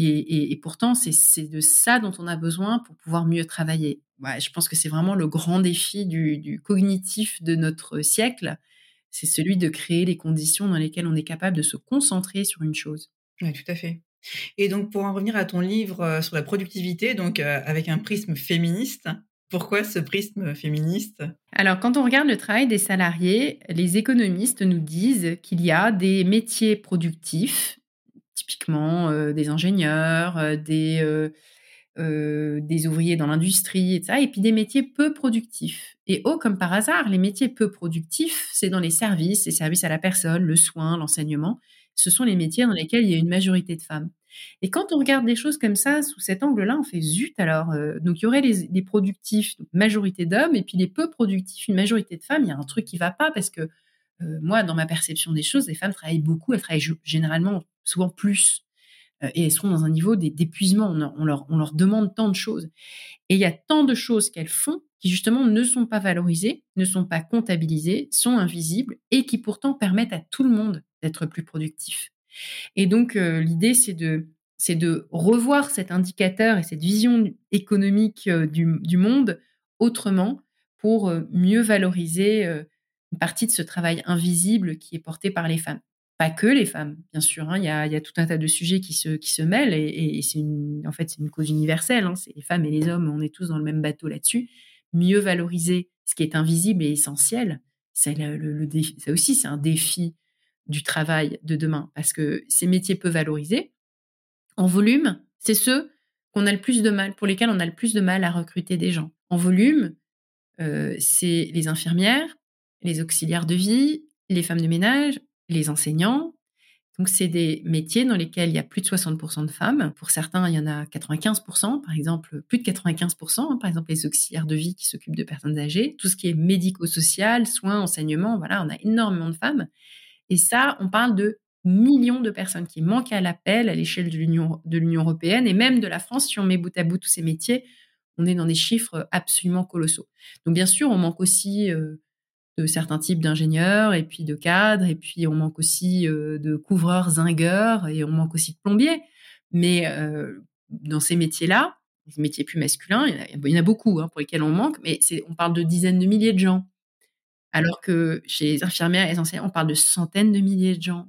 Et, pourtant, c'est de ça dont on a besoin pour pouvoir mieux travailler. je pense que c'est vraiment le grand défi du, cognitif de notre siècle. C'est celui de créer les conditions dans lesquelles on est capable de se concentrer sur une chose. Oui, tout à fait. Et donc, pour en revenir à ton livre euh, sur la productivité, donc avec un prisme féministe, pourquoi ce prisme féministe? Alors, quand on regarde le travail des salariés, les économistes nous disent qu'il y a des métiers productifs, typiquement euh, des ingénieurs, euh, des, euh, des ouvriers dans l'industrie, etc., et puis des métiers peu productifs. Et oh, comme par hasard, les métiers peu productifs, c'est dans les services, les services à la personne, le soin, l'enseignement. Ce sont les métiers dans lesquels il y a une majorité de femmes. Et quand on regarde des choses comme ça, sous cet angle-là, on fait zut alors. Euh, donc il y aurait les, productifs, majorité d'hommes, et puis les peu productifs, une majorité de femmes. Il y a un truc qui va pas parce que euh, moi, dans ma perception des choses, les femmes travaillent beaucoup, elles travaillent généralement souvent plus. Euh, et elles sont dans un niveau d'épuisement. On, leur, on leur demande tant de choses. Et il y a tant de choses qu'elles font qui justement ne sont pas valorisées, ne sont pas comptabilisées, sont invisibles et qui pourtant permettent à tout le monde d'être plus productif. Et donc, euh, l'idée, c'est de, c'est de revoir cet indicateur et cette vision économique euh, du, monde autrement pour euh, mieux valoriser une partie de ce travail invisible qui est porté par les femmes. Pas que les femmes, bien sûr. Hein. Il, y a, tout un tas de sujets qui se, qui se mêlent et, c'est en fait, c'est une cause universelle. Hein. C'est les femmes et les hommes, on est tous dans le même bateau là-dessus. Mieux valoriser ce qui est invisible et essentiel, c'est ça aussi, c'est un défi du travail de demain, parce que ces métiers peu valorisés, en volume, c'est ceux qu'on a le plus de mal, pour lesquels on a le plus de mal à recruter des gens. En volume, euh, c'est les infirmières, les auxiliaires de vie, les femmes de ménage, les enseignants. Donc, c'est des métiers dans lesquels il y a plus de 60% de femmes. Pour certains, il y en a 95%, par exemple, plus de 95%, hein, par exemple, les auxiliaires de vie qui s'occupent de personnes âgées. Tout ce qui est médico-social, soins, enseignement, voilà, on a énormément de femmes. Et ça, on parle de millions de personnes qui manquent à l'appel à l'échelle de l'Union, européenne et même de la France. Si on met bout à bout tous ces métiers, on est dans des chiffres absolument colossaux. Donc bien sûr, on manque aussi euh, de certains types d'ingénieurs et puis de cadres et puis on manque aussi euh, de couvreurs, zingueurs et on manque aussi de plombiers. Mais euh, dans ces métiers-là, les métiers plus masculins, il y en a, beaucoup hein, pour lesquels on manque, mais on parle de dizaines de milliers de gens. Alors que chez les infirmières enseignants, on parle de centaines de milliers de gens.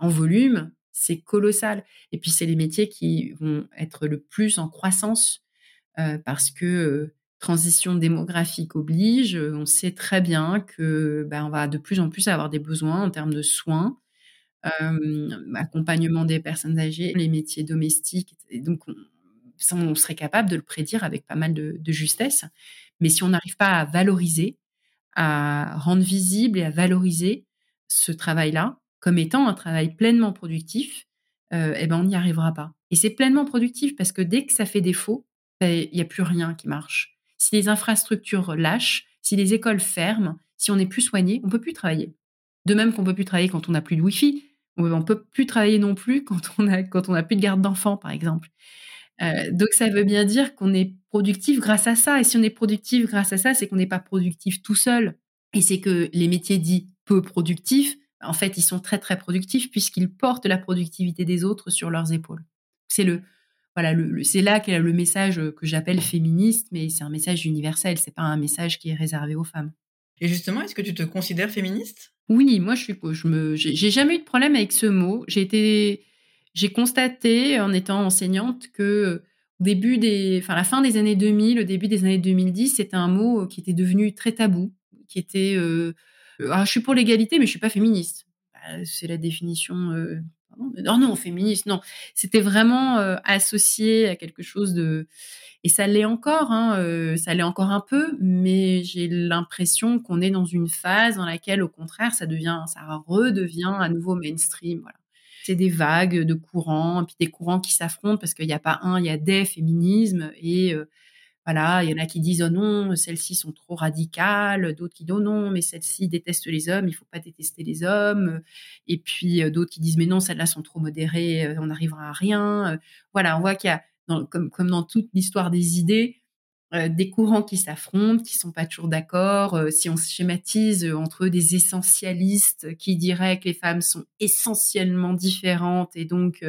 En volume, c'est colossal. Et puis, c'est les métiers qui vont être le plus en croissance euh, parce que euh, transition démographique oblige. On sait très bien que ben, on va de plus en plus avoir des besoins en termes de soins, euh, accompagnement des personnes âgées, les métiers domestiques. Et donc, on serait capable de le prédire avec pas mal de justesse. Mais si on n'arrive pas à valoriser, à rendre visible et à valoriser ce travail-là comme étant un travail pleinement productif, euh, eh ben on n'y arrivera pas. Et c'est pleinement productif parce que dès que ça fait défaut, ben, il n'y a plus rien qui marche. Si les infrastructures lâchent, si les écoles ferment, si on n'est plus soigné, on peut plus travailler. De même qu'on peut plus travailler quand on n'a plus de Wi-Fi, on peut plus travailler non plus quand on a quand on n'a plus de garde d'enfants, par exemple. Euh, donc ça veut bien dire qu'on est productif grâce à ça. Et si on est productif grâce à ça, c'est qu'on n'est pas productif tout seul. Et c'est que les métiers dits peu productifs, en fait, ils sont très très productifs puisqu'ils portent la productivité des autres sur leurs épaules. C'est le voilà, le, c'est là qu'est le message que j'appelle féministe, mais c'est un message universel. C'est pas un message qui est réservé aux femmes. Et justement, est-ce que tu te considères féministe? Oui, moi, je suis, je me, j'ai jamais eu de problème avec ce mot. J'ai été, j'ai constaté en étant enseignante que début des, enfin la fin des années 2000, le début des années 2010, c'était un mot qui était devenu très tabou, qui était, euh, ah, je suis pour l'égalité, mais je suis pas féministe. Bah, c'est la définition. Euh, non, non, féministe, non. C'était vraiment euh, associé à quelque chose de, et ça l'est encore, hein, euh, ça l'est encore un peu, mais j'ai l'impression qu'on est dans une phase dans laquelle, au contraire, ça devient, ça redevient à nouveau mainstream. Voilà c'est des vagues de courants, puis des courants qui s'affrontent parce qu'il n'y a pas un, il y a des féminismes et euh, voilà, il y en a qui disent oh non, celles-ci sont trop radicales, d'autres qui disent oh non, mais celles-ci détestent les hommes, il faut pas détester les hommes, et puis euh, d'autres qui disent mais non, celles-là sont trop modérées, euh, on n'arrivera à rien. Voilà, on voit qu'il y a comme dans toute l'histoire des idées, euh, des courants qui s'affrontent, qui sont pas toujours d'accord. Euh, si on schématise euh, entre eux des essentialistes qui diraient que les femmes sont essentiellement différentes et donc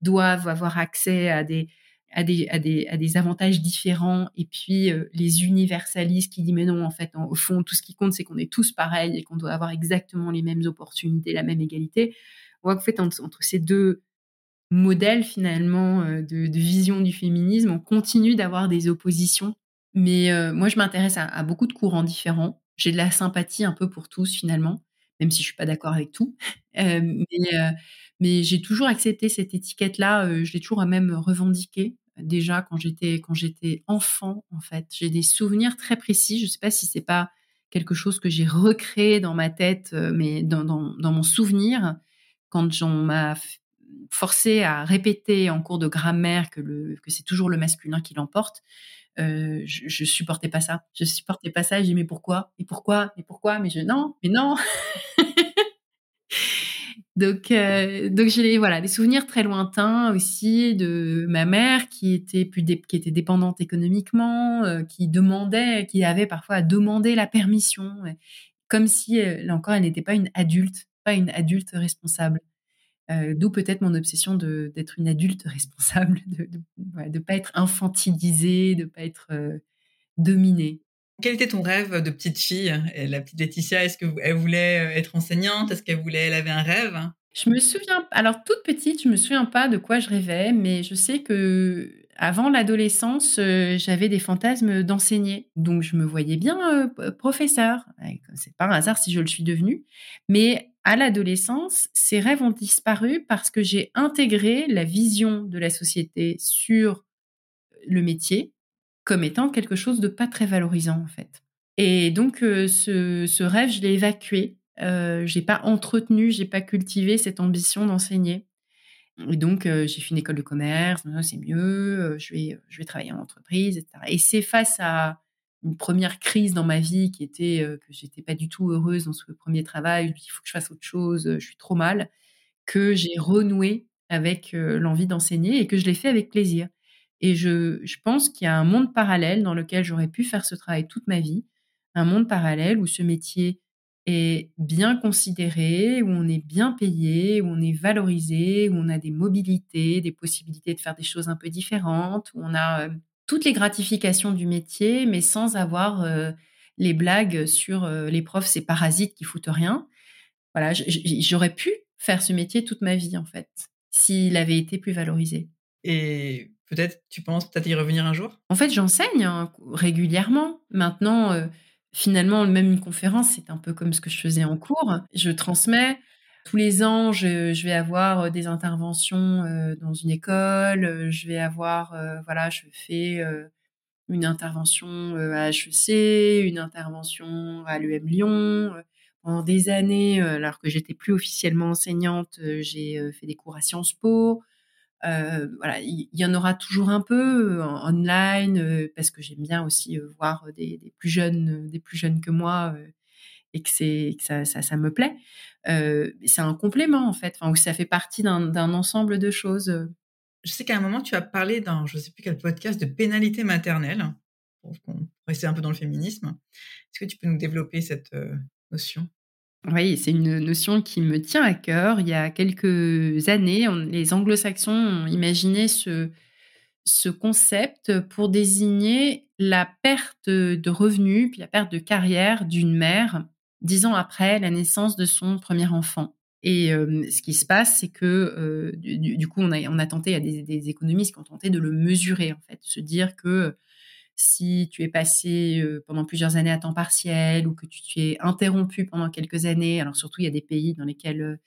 doivent avoir accès à des avantages différents, et puis les universalistes qui disent mais non, en fait, au fond, tout ce qui compte, c'est qu'on est tous pareils et qu'on doit avoir exactement les mêmes opportunités, la même égalité. On voit qu'en fait, entre ces deux modèle finalement euh, de, vision du féminisme. On continue d'avoir des oppositions, mais euh, moi je m'intéresse à, beaucoup de courants différents. J'ai de la sympathie un peu pour tous finalement, même si je suis pas d'accord avec tout. *laughs* Euh, mais, j'ai toujours accepté cette étiquette-là. je l'ai toujours même revendiquée déjà quand j'étais quand j'étais enfant en fait. J'ai des souvenirs très précis. Je sais pas si c'est pas quelque chose que j'ai recréé dans ma tête, mais dans, dans, dans mon souvenir quand on m'a forcé à répéter en cours de grammaire que, le, que c'est toujours le masculin qui l'emporte, euh, je, je supportais pas ça. Je supportais pas ça. J'ai dit mais pourquoi? Et pourquoi? Et pourquoi? Mais je non, mais non. *laughs* donc euh, donc j'ai voilà des souvenirs très lointains aussi de ma mère qui était plus qui était dépendante économiquement, euh, qui demandait, qui avait parfois à demander la permission, comme si là encore elle n'était pas une adulte, pas une adulte responsable. Euh, d'où peut-être mon obsession d'être une adulte *laughs* responsable, de ne pas être infantilisée, de ne pas être euh, dominée. Quel était ton rêve de petite fille? La petite Laetitia, est-ce qu'elle voulait euh, être enseignante? Est-ce qu'elle voulait, elle avait un rêve? Je me souviens, alors toute petite, je me souviens pas de quoi je rêvais, mais je sais que avant l'adolescence, j'avais des fantasmes d'enseigner. Donc, je me voyais bien professeur. C'est pas un hasard si je le suis devenu. Mais à l'adolescence, ces rêves ont disparu parce que j'ai intégré la vision de la société sur le métier comme étant quelque chose de pas très valorisant en fait. Et donc euh, ce, rêve, je l'ai évacué. Euh, j'ai pas entretenu, j'ai pas cultivé cette ambition d'enseigner. Et donc euh, j'ai fait une école de commerce, c'est mieux, euh, je vais je vais travailler en entreprise, etc. Et c'est face à une première crise dans ma vie qui était euh, que j'étais pas du tout heureuse dans ce premier travail. Je me dis, il faut que je fasse autre chose, je suis trop mal, que j'ai renoué avec l'envie d'enseigner et que je l'ai fait avec plaisir. Et je, je pense qu'il y a un monde parallèle dans lequel j'aurais pu faire ce travail toute ma vie, un monde parallèle où ce métier est bien considéré, où on est bien payé, où on est valorisé, où on a des mobilités, des possibilités de faire des choses un peu différentes, où on a toutes les gratifications du métier, mais sans avoir euh, les blagues sur euh, les profs, ces parasites qui foutent rien. Voilà, j'aurais pu faire ce métier toute ma vie, en fait, s'il avait été plus valorisé. Et peut-être, tu penses peut-être y revenir un jour? En fait, j'enseigne hein, régulièrement. Maintenant, euh, finalement, même une conférence, c'est un peu comme ce que je faisais en cours. Je transmets. Tous les ans, je, vais avoir des interventions dans une école. Je vais avoir, voilà, je fais une intervention à HEC, une intervention à l'UM Lyon. Pendant des années, alors que j'étais plus officiellement enseignante, j'ai fait des cours à Sciences Po. Euh, voilà, il y, en aura toujours un peu euh, online euh, parce que j'aime bien aussi voir des, plus jeunes, des plus jeunes que moi et que c'est ça, ça, me plaît. c'est un complément en fait, enfin, ça fait partie d'un ensemble de choses. Je sais qu'à un moment tu as parlé dans je sais plus quel podcast de pénalité maternelle pour rester un peu dans le féminisme. Est-ce que tu peux nous développer cette notion? Oui, c'est une notion qui me tient à cœur. Il y a quelques années, les anglo-saxons ont imaginé ce, ce concept pour désigner la perte de revenus puis la perte de carrière d'une mère dix ans après la naissance de son premier enfant. Et euh, ce qui se passe, c'est que euh, du, coup, on a, on a tenté, a des, des, économistes qui ont tenté de le mesurer, en fait, se dire que si tu es passé pendant plusieurs années à temps partiel ou que tu t'es interrompu pendant quelques années. Alors surtout, il y a des pays dans lesquels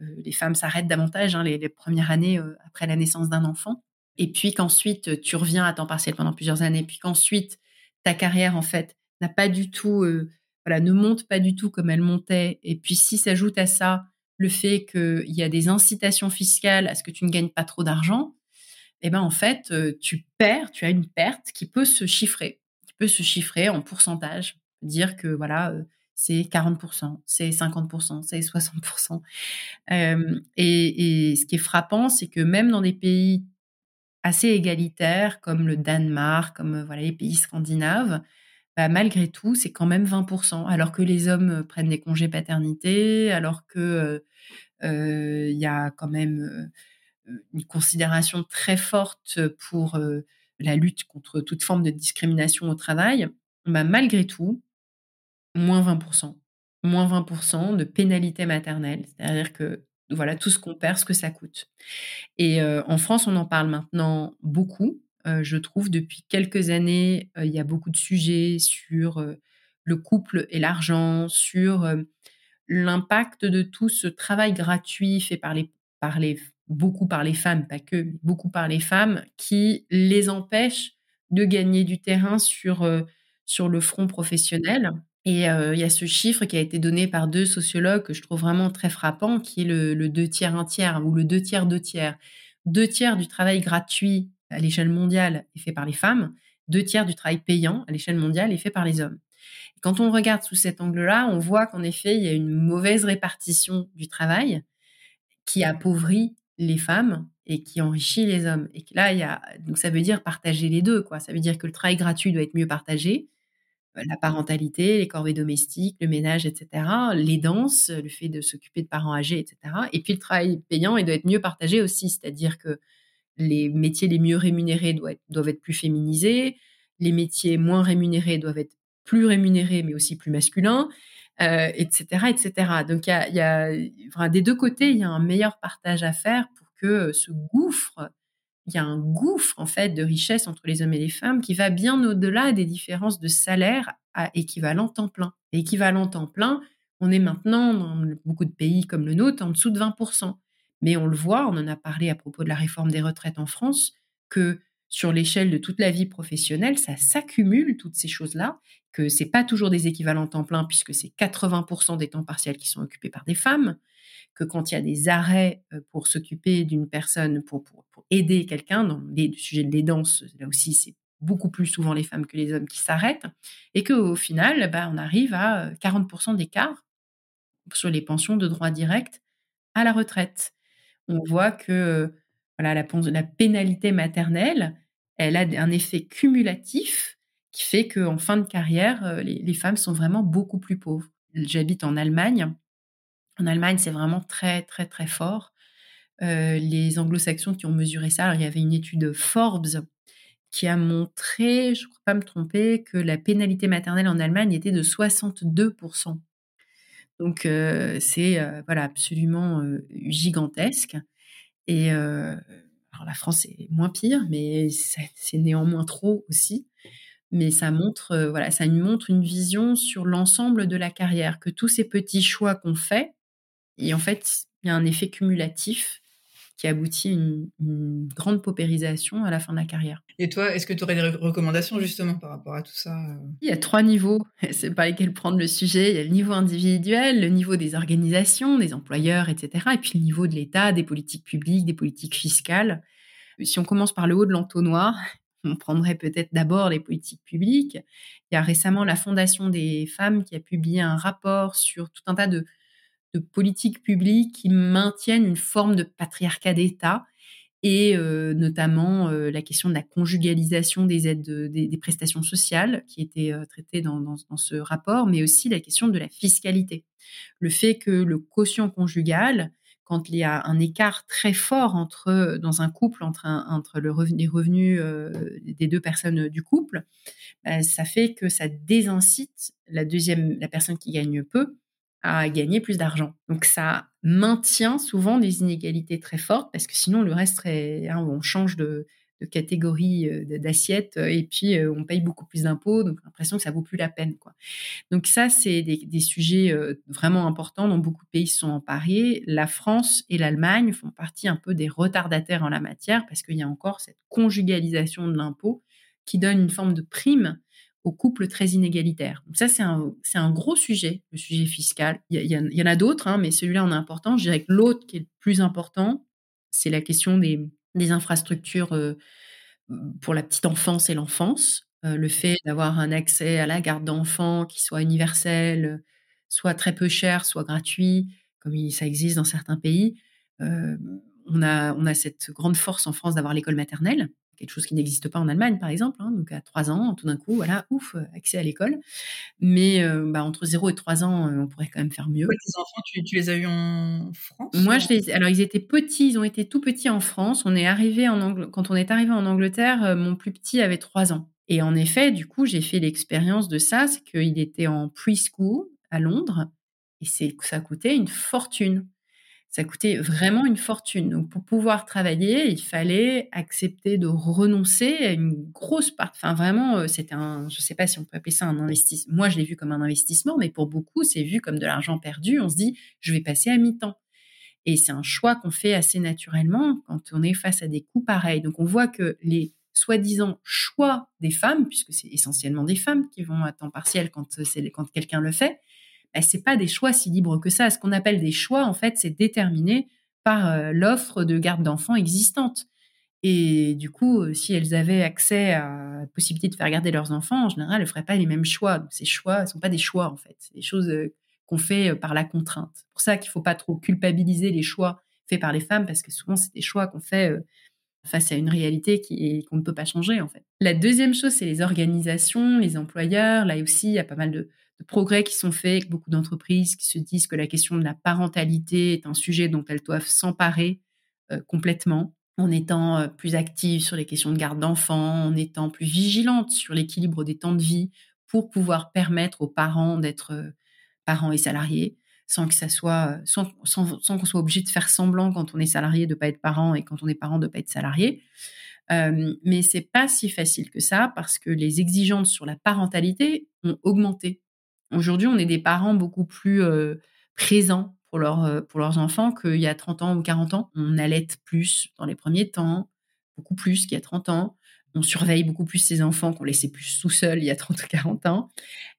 les femmes s'arrêtent davantage hein, les, premières années après la naissance d'un enfant. Et puis qu'ensuite, tu reviens à temps partiel pendant plusieurs années. Puis qu'ensuite, ta carrière, en fait, n'a pas du tout, voilà, ne monte pas du tout comme elle montait. Et puis si s'ajoute à ça le fait qu'il y a des incitations fiscales à ce que tu ne gagnes pas trop d'argent, eh ben en fait, tu perds, tu as une perte qui peut se chiffrer, qui peut se chiffrer en pourcentage, dire que voilà, c'est 40%, c'est 50%, c'est 60%. et, et, ce qui est frappant, c'est que même dans des pays assez égalitaires comme le Danemark, comme voilà les pays scandinaves, bah, malgré tout, c'est quand même 20%, alors que les hommes prennent des congés paternité, alors que il y a quand même une considération très forte pour euh, la lutte contre toute forme de discrimination au travail, bah, malgré tout, moins 20%. Moins 20% de pénalité maternelle. C'est-à-dire que voilà tout ce qu'on perd, ce que ça coûte. Et euh, en France, on en parle maintenant beaucoup. Euh, je trouve depuis quelques années, il y a beaucoup de sujets sur le couple et l'argent, sur l'impact de tout ce travail gratuit fait par les, par les beaucoup par les femmes, pas que, beaucoup par les femmes, qui les empêchent de gagner du terrain sur, euh, sur le front professionnel. Et euh, il y a ce chiffre qui a été donné par deux sociologues que je trouve vraiment très frappant, qui est le, le deux tiers un tiers ou le deux tiers deux tiers. Deux tiers du travail gratuit à l'échelle mondiale est fait par les femmes, deux tiers du travail payant à l'échelle mondiale est fait par les hommes. quand on regarde sous cet angle-là, on voit qu'en effet, il y a une mauvaise répartition du travail qui appauvrit les femmes et qui enrichit les hommes. Et là, il y a, donc ça veut dire partager les deux, quoi. Ça veut dire que le travail gratuit doit être mieux partagé, euh, la parentalité, les corvées domestiques, le ménage, etc., les danses, le fait de s'occuper de parents âgés, etc. Et puis le travail payant, il doit être mieux partagé aussi, c'est-à-dire que les métiers les mieux rémunérés doivent être, doivent être plus féminisés, les métiers moins rémunérés doivent être plus rémunérés, mais aussi plus masculins euh, etc. Donc, il y a, des deux côtés, il y a un meilleur partage à faire pour que ce gouffre, il y a un gouffre en fait de richesse entre les hommes et les femmes qui va bien au-delà des différences de salaire à équivalent temps plein. équivalent temps plein, on est maintenant dans beaucoup de pays comme le nôtre en dessous de 20%. Mais on le voit, on en a parlé à propos de la réforme des retraites en France, que sur l'échelle de toute la vie professionnelle, ça s'accumule toutes ces choses-là, que c'est pas toujours des équivalents temps plein puisque c'est 80% des temps partiels qui sont occupés par des femmes, que quand il y a des arrêts euh, pour s'occuper d'une personne, pour, aider quelqu'un, dans les sujets de danses, là aussi c'est beaucoup plus souvent les femmes que les hommes qui s'arrêtent, et qu'au final, bah, on arrive à 40% euh, d'écart sur les pensions de droit direct à la retraite. On voit que voilà, la, la pénalité maternelle, elle a un effet cumulatif qui fait qu'en fin de carrière, euh, les, femmes sont vraiment beaucoup plus pauvres. J'habite en Allemagne. En Allemagne, c'est vraiment très, très, très fort. Euh, les anglo-saxons qui ont mesuré ça, il y avait une étude Forbes qui a montré, je ne crois pas me tromper, que la pénalité maternelle en Allemagne était de 62%. Donc euh, c'est voilà absolument gigantesque. Et euh, la France est moins pire, mais c'est néanmoins trop aussi. Mais ça montre, euh, voilà, ça montre une vision sur l'ensemble de la carrière, que tous ces petits choix qu'on fait, Et en fait, il y a un effet cumulatif qui aboutit à une, grande paupérisation à la fin de la carrière. Et toi, est-ce que tu aurais des recommandations justement par rapport à tout ça euh? Il y a trois niveaux, *laughs* c'est pas lesquels prendre le sujet. Il y a le niveau individuel, le niveau des organisations, des employeurs, etc. Et puis le niveau de l'État, des politiques publiques, des politiques fiscales. Si on commence par le haut de l'entonnoir, *laughs* on prendrait peut-être d'abord les politiques publiques. Il y a récemment la Fondation des femmes qui a publié un rapport sur tout un tas de de politiques publiques qui maintiennent une forme de patriarcat d'État et euh, notamment euh, la question de la conjugalisation des aides des, prestations sociales qui était euh, traitée dans, ce rapport, mais aussi la question de la fiscalité. Le fait que le quotient conjugal, quand il y a un écart très fort entre dans un couple entre, entre les revenus des deux personnes du couple, bah, ça fait que ça désincite la deuxième la personne qui gagne peu à gagner plus d'argent. Donc ça maintient souvent des inégalités très fortes parce que sinon le reste hein, on change de, catégorie euh, d'assiette euh, et puis euh, on paye beaucoup plus d'impôts, donc l'impression que ça vaut plus la peine. Donc ça, c'est des, sujets vraiment importants dont beaucoup de pays sont emparés. La France et l'Allemagne font partie un peu des retardataires en la matière parce qu'il y a encore cette conjugalisation de l'impôt qui donne une forme de prime aux couples très inégalitaires. Donc ça, c'est un, un gros sujet, le sujet fiscal. Il y, en a d'autres, hein, mais celui-là en est important. Je dirais que l'autre qui est le plus important, c'est la question des, des infrastructures euh, pour la petite enfance et l'enfance. Euh, le fait d'avoir un accès à la garde d'enfants qui soit universel, soit très peu cher, soit gratuit, comme ça existe dans certains pays. Euh, on, a, on a cette grande force en France d'avoir l'école maternelle, quelque chose qui n'existe pas en Allemagne, par exemple. Hein, donc à 3 ans, tout d'un coup, voilà, ouf, accès à l'école. Mais euh, bah, entre 0 et 3 ans, euh, on pourrait quand même faire mieux. tes enfants, tu, les as eus en France Moi, je les, alors ils étaient petits, ils ont été tout petits en France. On est arrivé en quand on est arrivé en Angleterre, euh, mon plus petit avait 3 ans. Et en effet, du coup, j'ai fait l'expérience de ça, c'est qu'il était en preschool à Londres, et c'est ça coûtait une fortune. Ça coûtait vraiment une fortune. Donc, pour pouvoir travailler, il fallait accepter de renoncer à une grosse part. Enfin, vraiment, euh, c'était un, je ne sais pas si on peut appeler ça un investissement. Moi, je l'ai vu comme un investissement, mais pour beaucoup, c'est vu comme de l'argent perdu. On se dit, je vais passer à mi-temps. Et c'est un choix qu'on fait assez naturellement quand on est face à des coûts pareils. Donc, on voit que les soi-disant choix des femmes, puisque c'est essentiellement des femmes qui vont à temps partiel quand, quand quelqu'un le fait, ce c'est pas des choix si libres que ça. Ce qu'on appelle des choix, en fait, c'est déterminé par euh, l'offre de garde d'enfants existante. Et du coup, euh, si elles avaient accès à la possibilité de faire garder leurs enfants, en général, elles ne feraient pas les mêmes choix. ces choix ne sont pas des choix, en fait. C'est des choses euh, qu'on fait par la contrainte. C'est pour ça qu'il ne faut pas trop culpabiliser les choix faits par les femmes, parce que souvent, c'est des choix qu'on fait face à une réalité qu'on ne peut pas changer, en fait. La deuxième chose, c'est les organisations, les employeurs. Là aussi, il y a pas mal de, de progrès qui sont faits, avec beaucoup d'entreprises qui se disent que la question de la parentalité est un sujet dont elles doivent s'emparer euh, complètement, en étant euh, plus actives sur les questions de garde d'enfants, en étant plus vigilantes sur l'équilibre des temps de vie pour pouvoir permettre aux parents d'être euh, parents et salariés sans que ça soit sans, sans, qu'on soit obligé de faire semblant quand on est salarié de pas être parent et quand on est parent de pas être salarié. Euh, mais c'est pas si facile que ça parce que les exigences sur la parentalité ont augmenté Aujourd'hui, on est des parents beaucoup plus présents pour, leurs enfants qu'il y a 30 ans ou 40 ans. On allait plus dans les premiers temps, beaucoup plus qu'il y a 30 ans. On surveille beaucoup plus ses enfants qu'on laissait plus tout seuls il y a 30 ou 40 ans.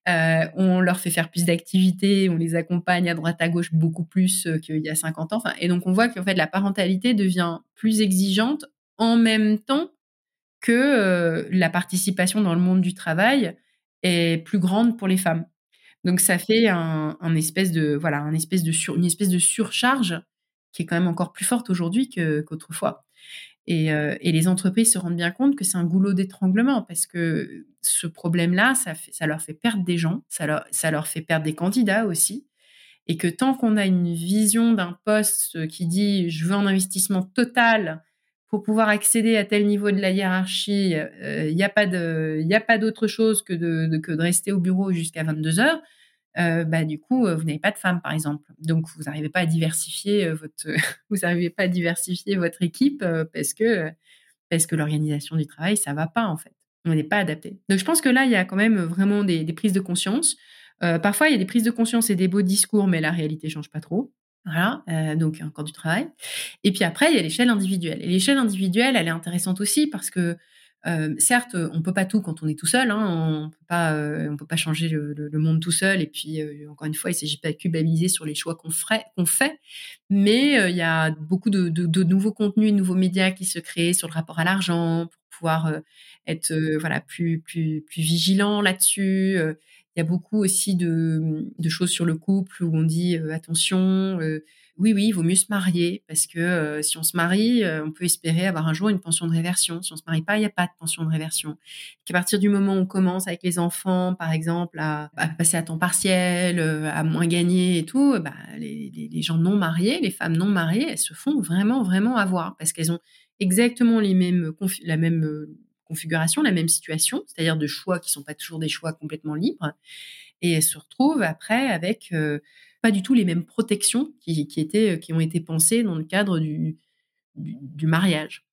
Euh, on leur fait faire plus d'activités, on les accompagne à droite à gauche beaucoup plus qu'il y a 50 ans. Et donc on voit qu'en fait la parentalité devient plus exigeante en même temps que la participation dans le monde du travail est plus grande pour les femmes. Donc ça fait un, espèce de voilà, un espèce de sur, une espèce de surcharge qui est quand même encore plus forte aujourd'hui qu'autrefois. Et, euh, et, les entreprises se rendent bien compte que c'est un goulot d'étranglement parce que ce problème-là, ça, ça leur fait perdre des gens, ça leur, ça leur fait perdre des candidats aussi. Et que tant qu'on a une vision d'un poste qui dit je veux un investissement total pour pouvoir accéder à tel niveau de la hiérarchie, il euh, n'y a pas d'autre chose que de, rester au bureau jusqu'à 22 heures. Euh, bah du coup, euh, vous n'avez pas de femme, par exemple. Donc, vous n'arrivez pas à diversifier votre, *laughs* vous pas votre équipe parce que l'organisation du travail, ça va pas en fait. On n'est pas adapté. Donc, je pense que là, il y a quand même vraiment des, des prises de conscience. parfois, il y a des prises de conscience et des beaux discours, mais la réalité change pas trop. Voilà, euh, donc encore du travail. Et puis après, il y a l'échelle individuelle. Et l'échelle individuelle, elle est intéressante aussi parce que euh, certes, on peut pas tout quand on est tout seul. Hein, on peut pas, euh, peut pas changer le, monde tout seul. Et puis euh, encore une fois, il s'agit pas de culpabiliser sur les choix qu'on fait. Mais euh, il y a beaucoup de, nouveaux contenus, de nouveaux médias qui se créent sur le rapport à l'argent pour pouvoir être voilà plus plus plus vigilant là-dessus. Il y a beaucoup aussi de, choses sur le couple où on dit attention oui, oui, il vaut mieux se marier parce que euh, si on se marie, euh, on peut espérer avoir un jour une pension de réversion. Si on se marie pas, il n'y a pas de pension de réversion. Qu'à partir du moment où on commence avec les enfants, par exemple, à, passer à temps partiel, euh, à moins gagner et tout, bah, les, les, gens non mariés, les femmes non mariées, elles se font vraiment, vraiment avoir parce qu'elles ont exactement les mêmes, la même configuration, la même situation, c'est-à-dire de choix qui sont pas toujours des choix complètement libres, et elles se retrouvent après avec pas du tout les mêmes protections qui, étaient, euh, qui ont été pensées dans le cadre du, du, mariage.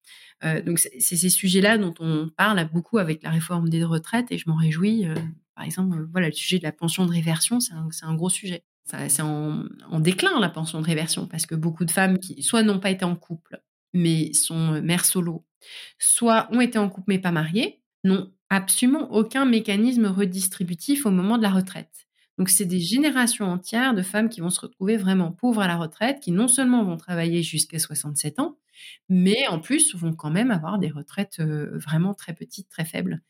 Euh, donc c'est ces sujets-là dont on parle beaucoup avec la réforme des retraites et je m'en réjouis. Euh, par exemple, euh, voilà, le sujet de la pension de réversion, c'est un, un, gros sujet. C'est en, en, déclin la pension de réversion parce que beaucoup de femmes qui soit n'ont pas été en couple mais sont mères solo, soit ont été en couple mais pas mariées, n'ont absolument aucun mécanisme redistributif au moment de la retraite. Donc, c'est des générations entières de femmes qui vont se retrouver vraiment pauvres à la retraite, qui non seulement vont travailler jusqu'à 67 ans, mais en plus vont quand même avoir des retraites vraiment très petites, très faibles.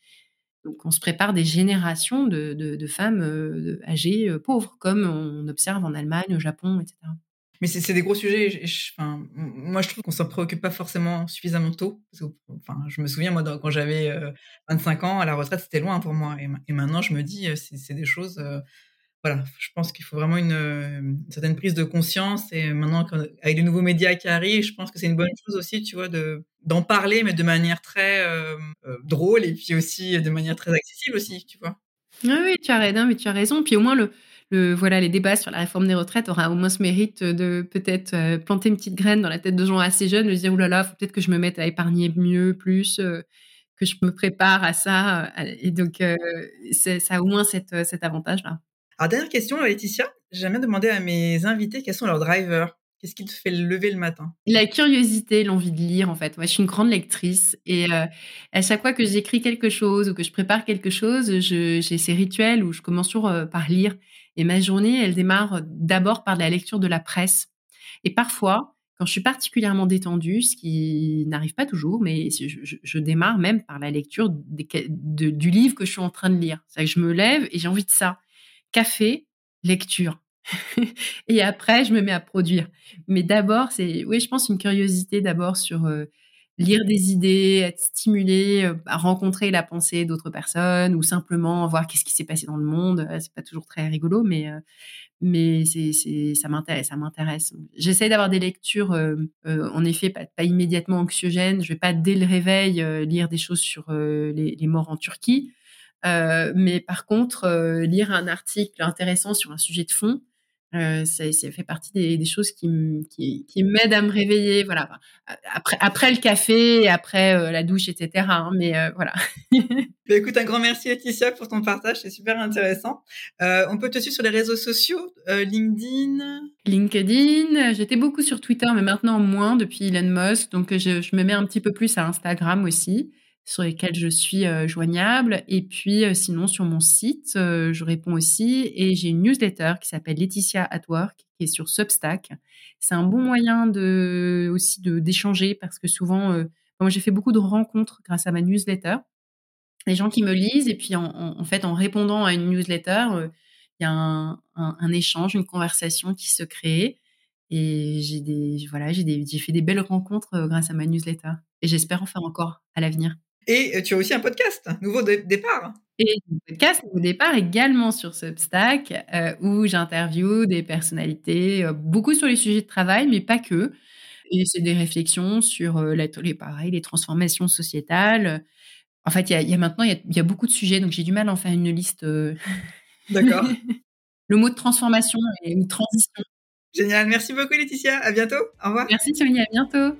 Donc, on se prépare des générations de, femmes âgées pauvres, comme on observe en Allemagne, au Japon, etc. Mais c'est des gros sujets. moi, je trouve qu'on s'en préoccupe pas forcément suffisamment tôt. enfin, je me souviens, moi, quand j'avais 25 ans, à la retraite, c'était loin pour moi. Et, maintenant, je me dis, c'est des choses voilà, je pense qu'il faut vraiment une, certaine prise de conscience. Et maintenant, avec les nouveaux médias qui arrivent, je pense que c'est une bonne chose aussi, tu vois, de d'en parler, mais de manière très euh, euh, drôle et puis aussi de manière très accessible aussi, tu vois. Oui, tu as tu as raison. Puis au moins le, le, voilà, les débats sur la réforme des retraites aura au moins ce mérite de peut-être euh, planter une petite graine dans la tête de gens assez jeunes, de se dire oulala, faut peut-être que je me mette à épargner mieux, plus, que je me prépare à ça. Et donc ça a au moins cette, cet avantage-là. Alors, dernière question, Laetitia. J'ai jamais demandé à mes invités quels sont leurs drivers. Qu'est-ce qui te fait lever le matin? La curiosité, l'envie de lire, en fait. Moi, je suis une grande lectrice et euh, à chaque fois que j'écris quelque chose ou que je prépare quelque chose, j'ai ces rituels où je commence toujours euh, par lire. Et ma journée, elle démarre d'abord par la lecture de la presse. Et parfois, quand je suis particulièrement détendue, ce qui n'arrive pas toujours, mais je, démarre même par la lecture du livre que je suis en train de lire. C'est que je me lève et j'ai envie de ça café, lecture. *laughs* et après, je me mets à produire. Mais d'abord, c'est, oui, je pense une curiosité d'abord sur euh, lire des idées, être stimulé euh, à rencontrer la pensée d'autres personnes ou simplement voir qu'est-ce qui s'est passé dans le monde. Euh, c'est pas toujours très rigolo, mais mais c'est, c'est ça m'intéresse, ça m'intéresse. J'essaie d'avoir des lectures, en effet, pas, pas, immédiatement anxiogènes. Je vais pas dès le réveil lire des choses sur les, les morts en Turquie. Euh, mais par contre, euh, lire un article intéressant sur un sujet de fond, euh, ça, fait partie des, choses qui, qui, qui m'aident à me réveiller. Voilà. Après, après le café, après la douche, etc. Hein, mais voilà. *laughs* Bah, écoute, un grand merci Laetitia pour ton partage, c'est super intéressant. on peut te suivre sur les réseaux sociaux, LinkedIn? LinkedIn. J'étais beaucoup sur Twitter, mais maintenant moins depuis Elon Musk. Donc je, je me mets un petit peu plus à Instagram aussi sur lesquels je suis euh, joignable. Et puis, euh, sinon, sur mon site, euh, je réponds aussi. Et j'ai une newsletter qui s'appelle Laetitia at Work, qui est sur Substack. C'est un bon moyen de, aussi d'échanger parce que souvent, moi, j'ai fait beaucoup de rencontres grâce à ma newsletter. Les gens qui me lisent, et puis en, fait, en répondant à une newsletter, il y a un, échange, une conversation qui se crée. Et j'ai voilà, j'ai fait des belles rencontres grâce à ma newsletter. Et j'espère en faire encore à l'avenir. Et tu as aussi un podcast, Nouveau Départ. Et un podcast Nouveau Départ également sur Substack, euh, où j'interviewe des personnalités, euh, beaucoup sur les sujets de travail, mais pas que. Et c'est des réflexions sur euh, l'atelier pareil, les transformations sociétales. En fait, il y a, maintenant, il y a, beaucoup de sujets, donc j'ai du mal à en faire une liste. *laughs* D'accord. Le mot de transformation et une transition. Génial. Merci beaucoup, Laetitia. À bientôt. Au revoir. Merci, Sonia. À bientôt.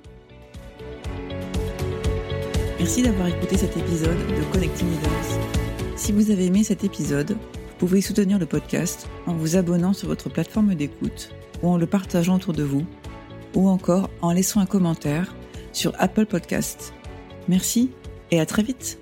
Merci d'avoir écouté cet épisode de Connecting Leaders. Si vous avez aimé cet épisode, vous pouvez soutenir le podcast en vous abonnant sur votre plateforme d'écoute ou en le partageant autour de vous, ou encore en laissant un commentaire sur Apple Podcasts. Merci et à très vite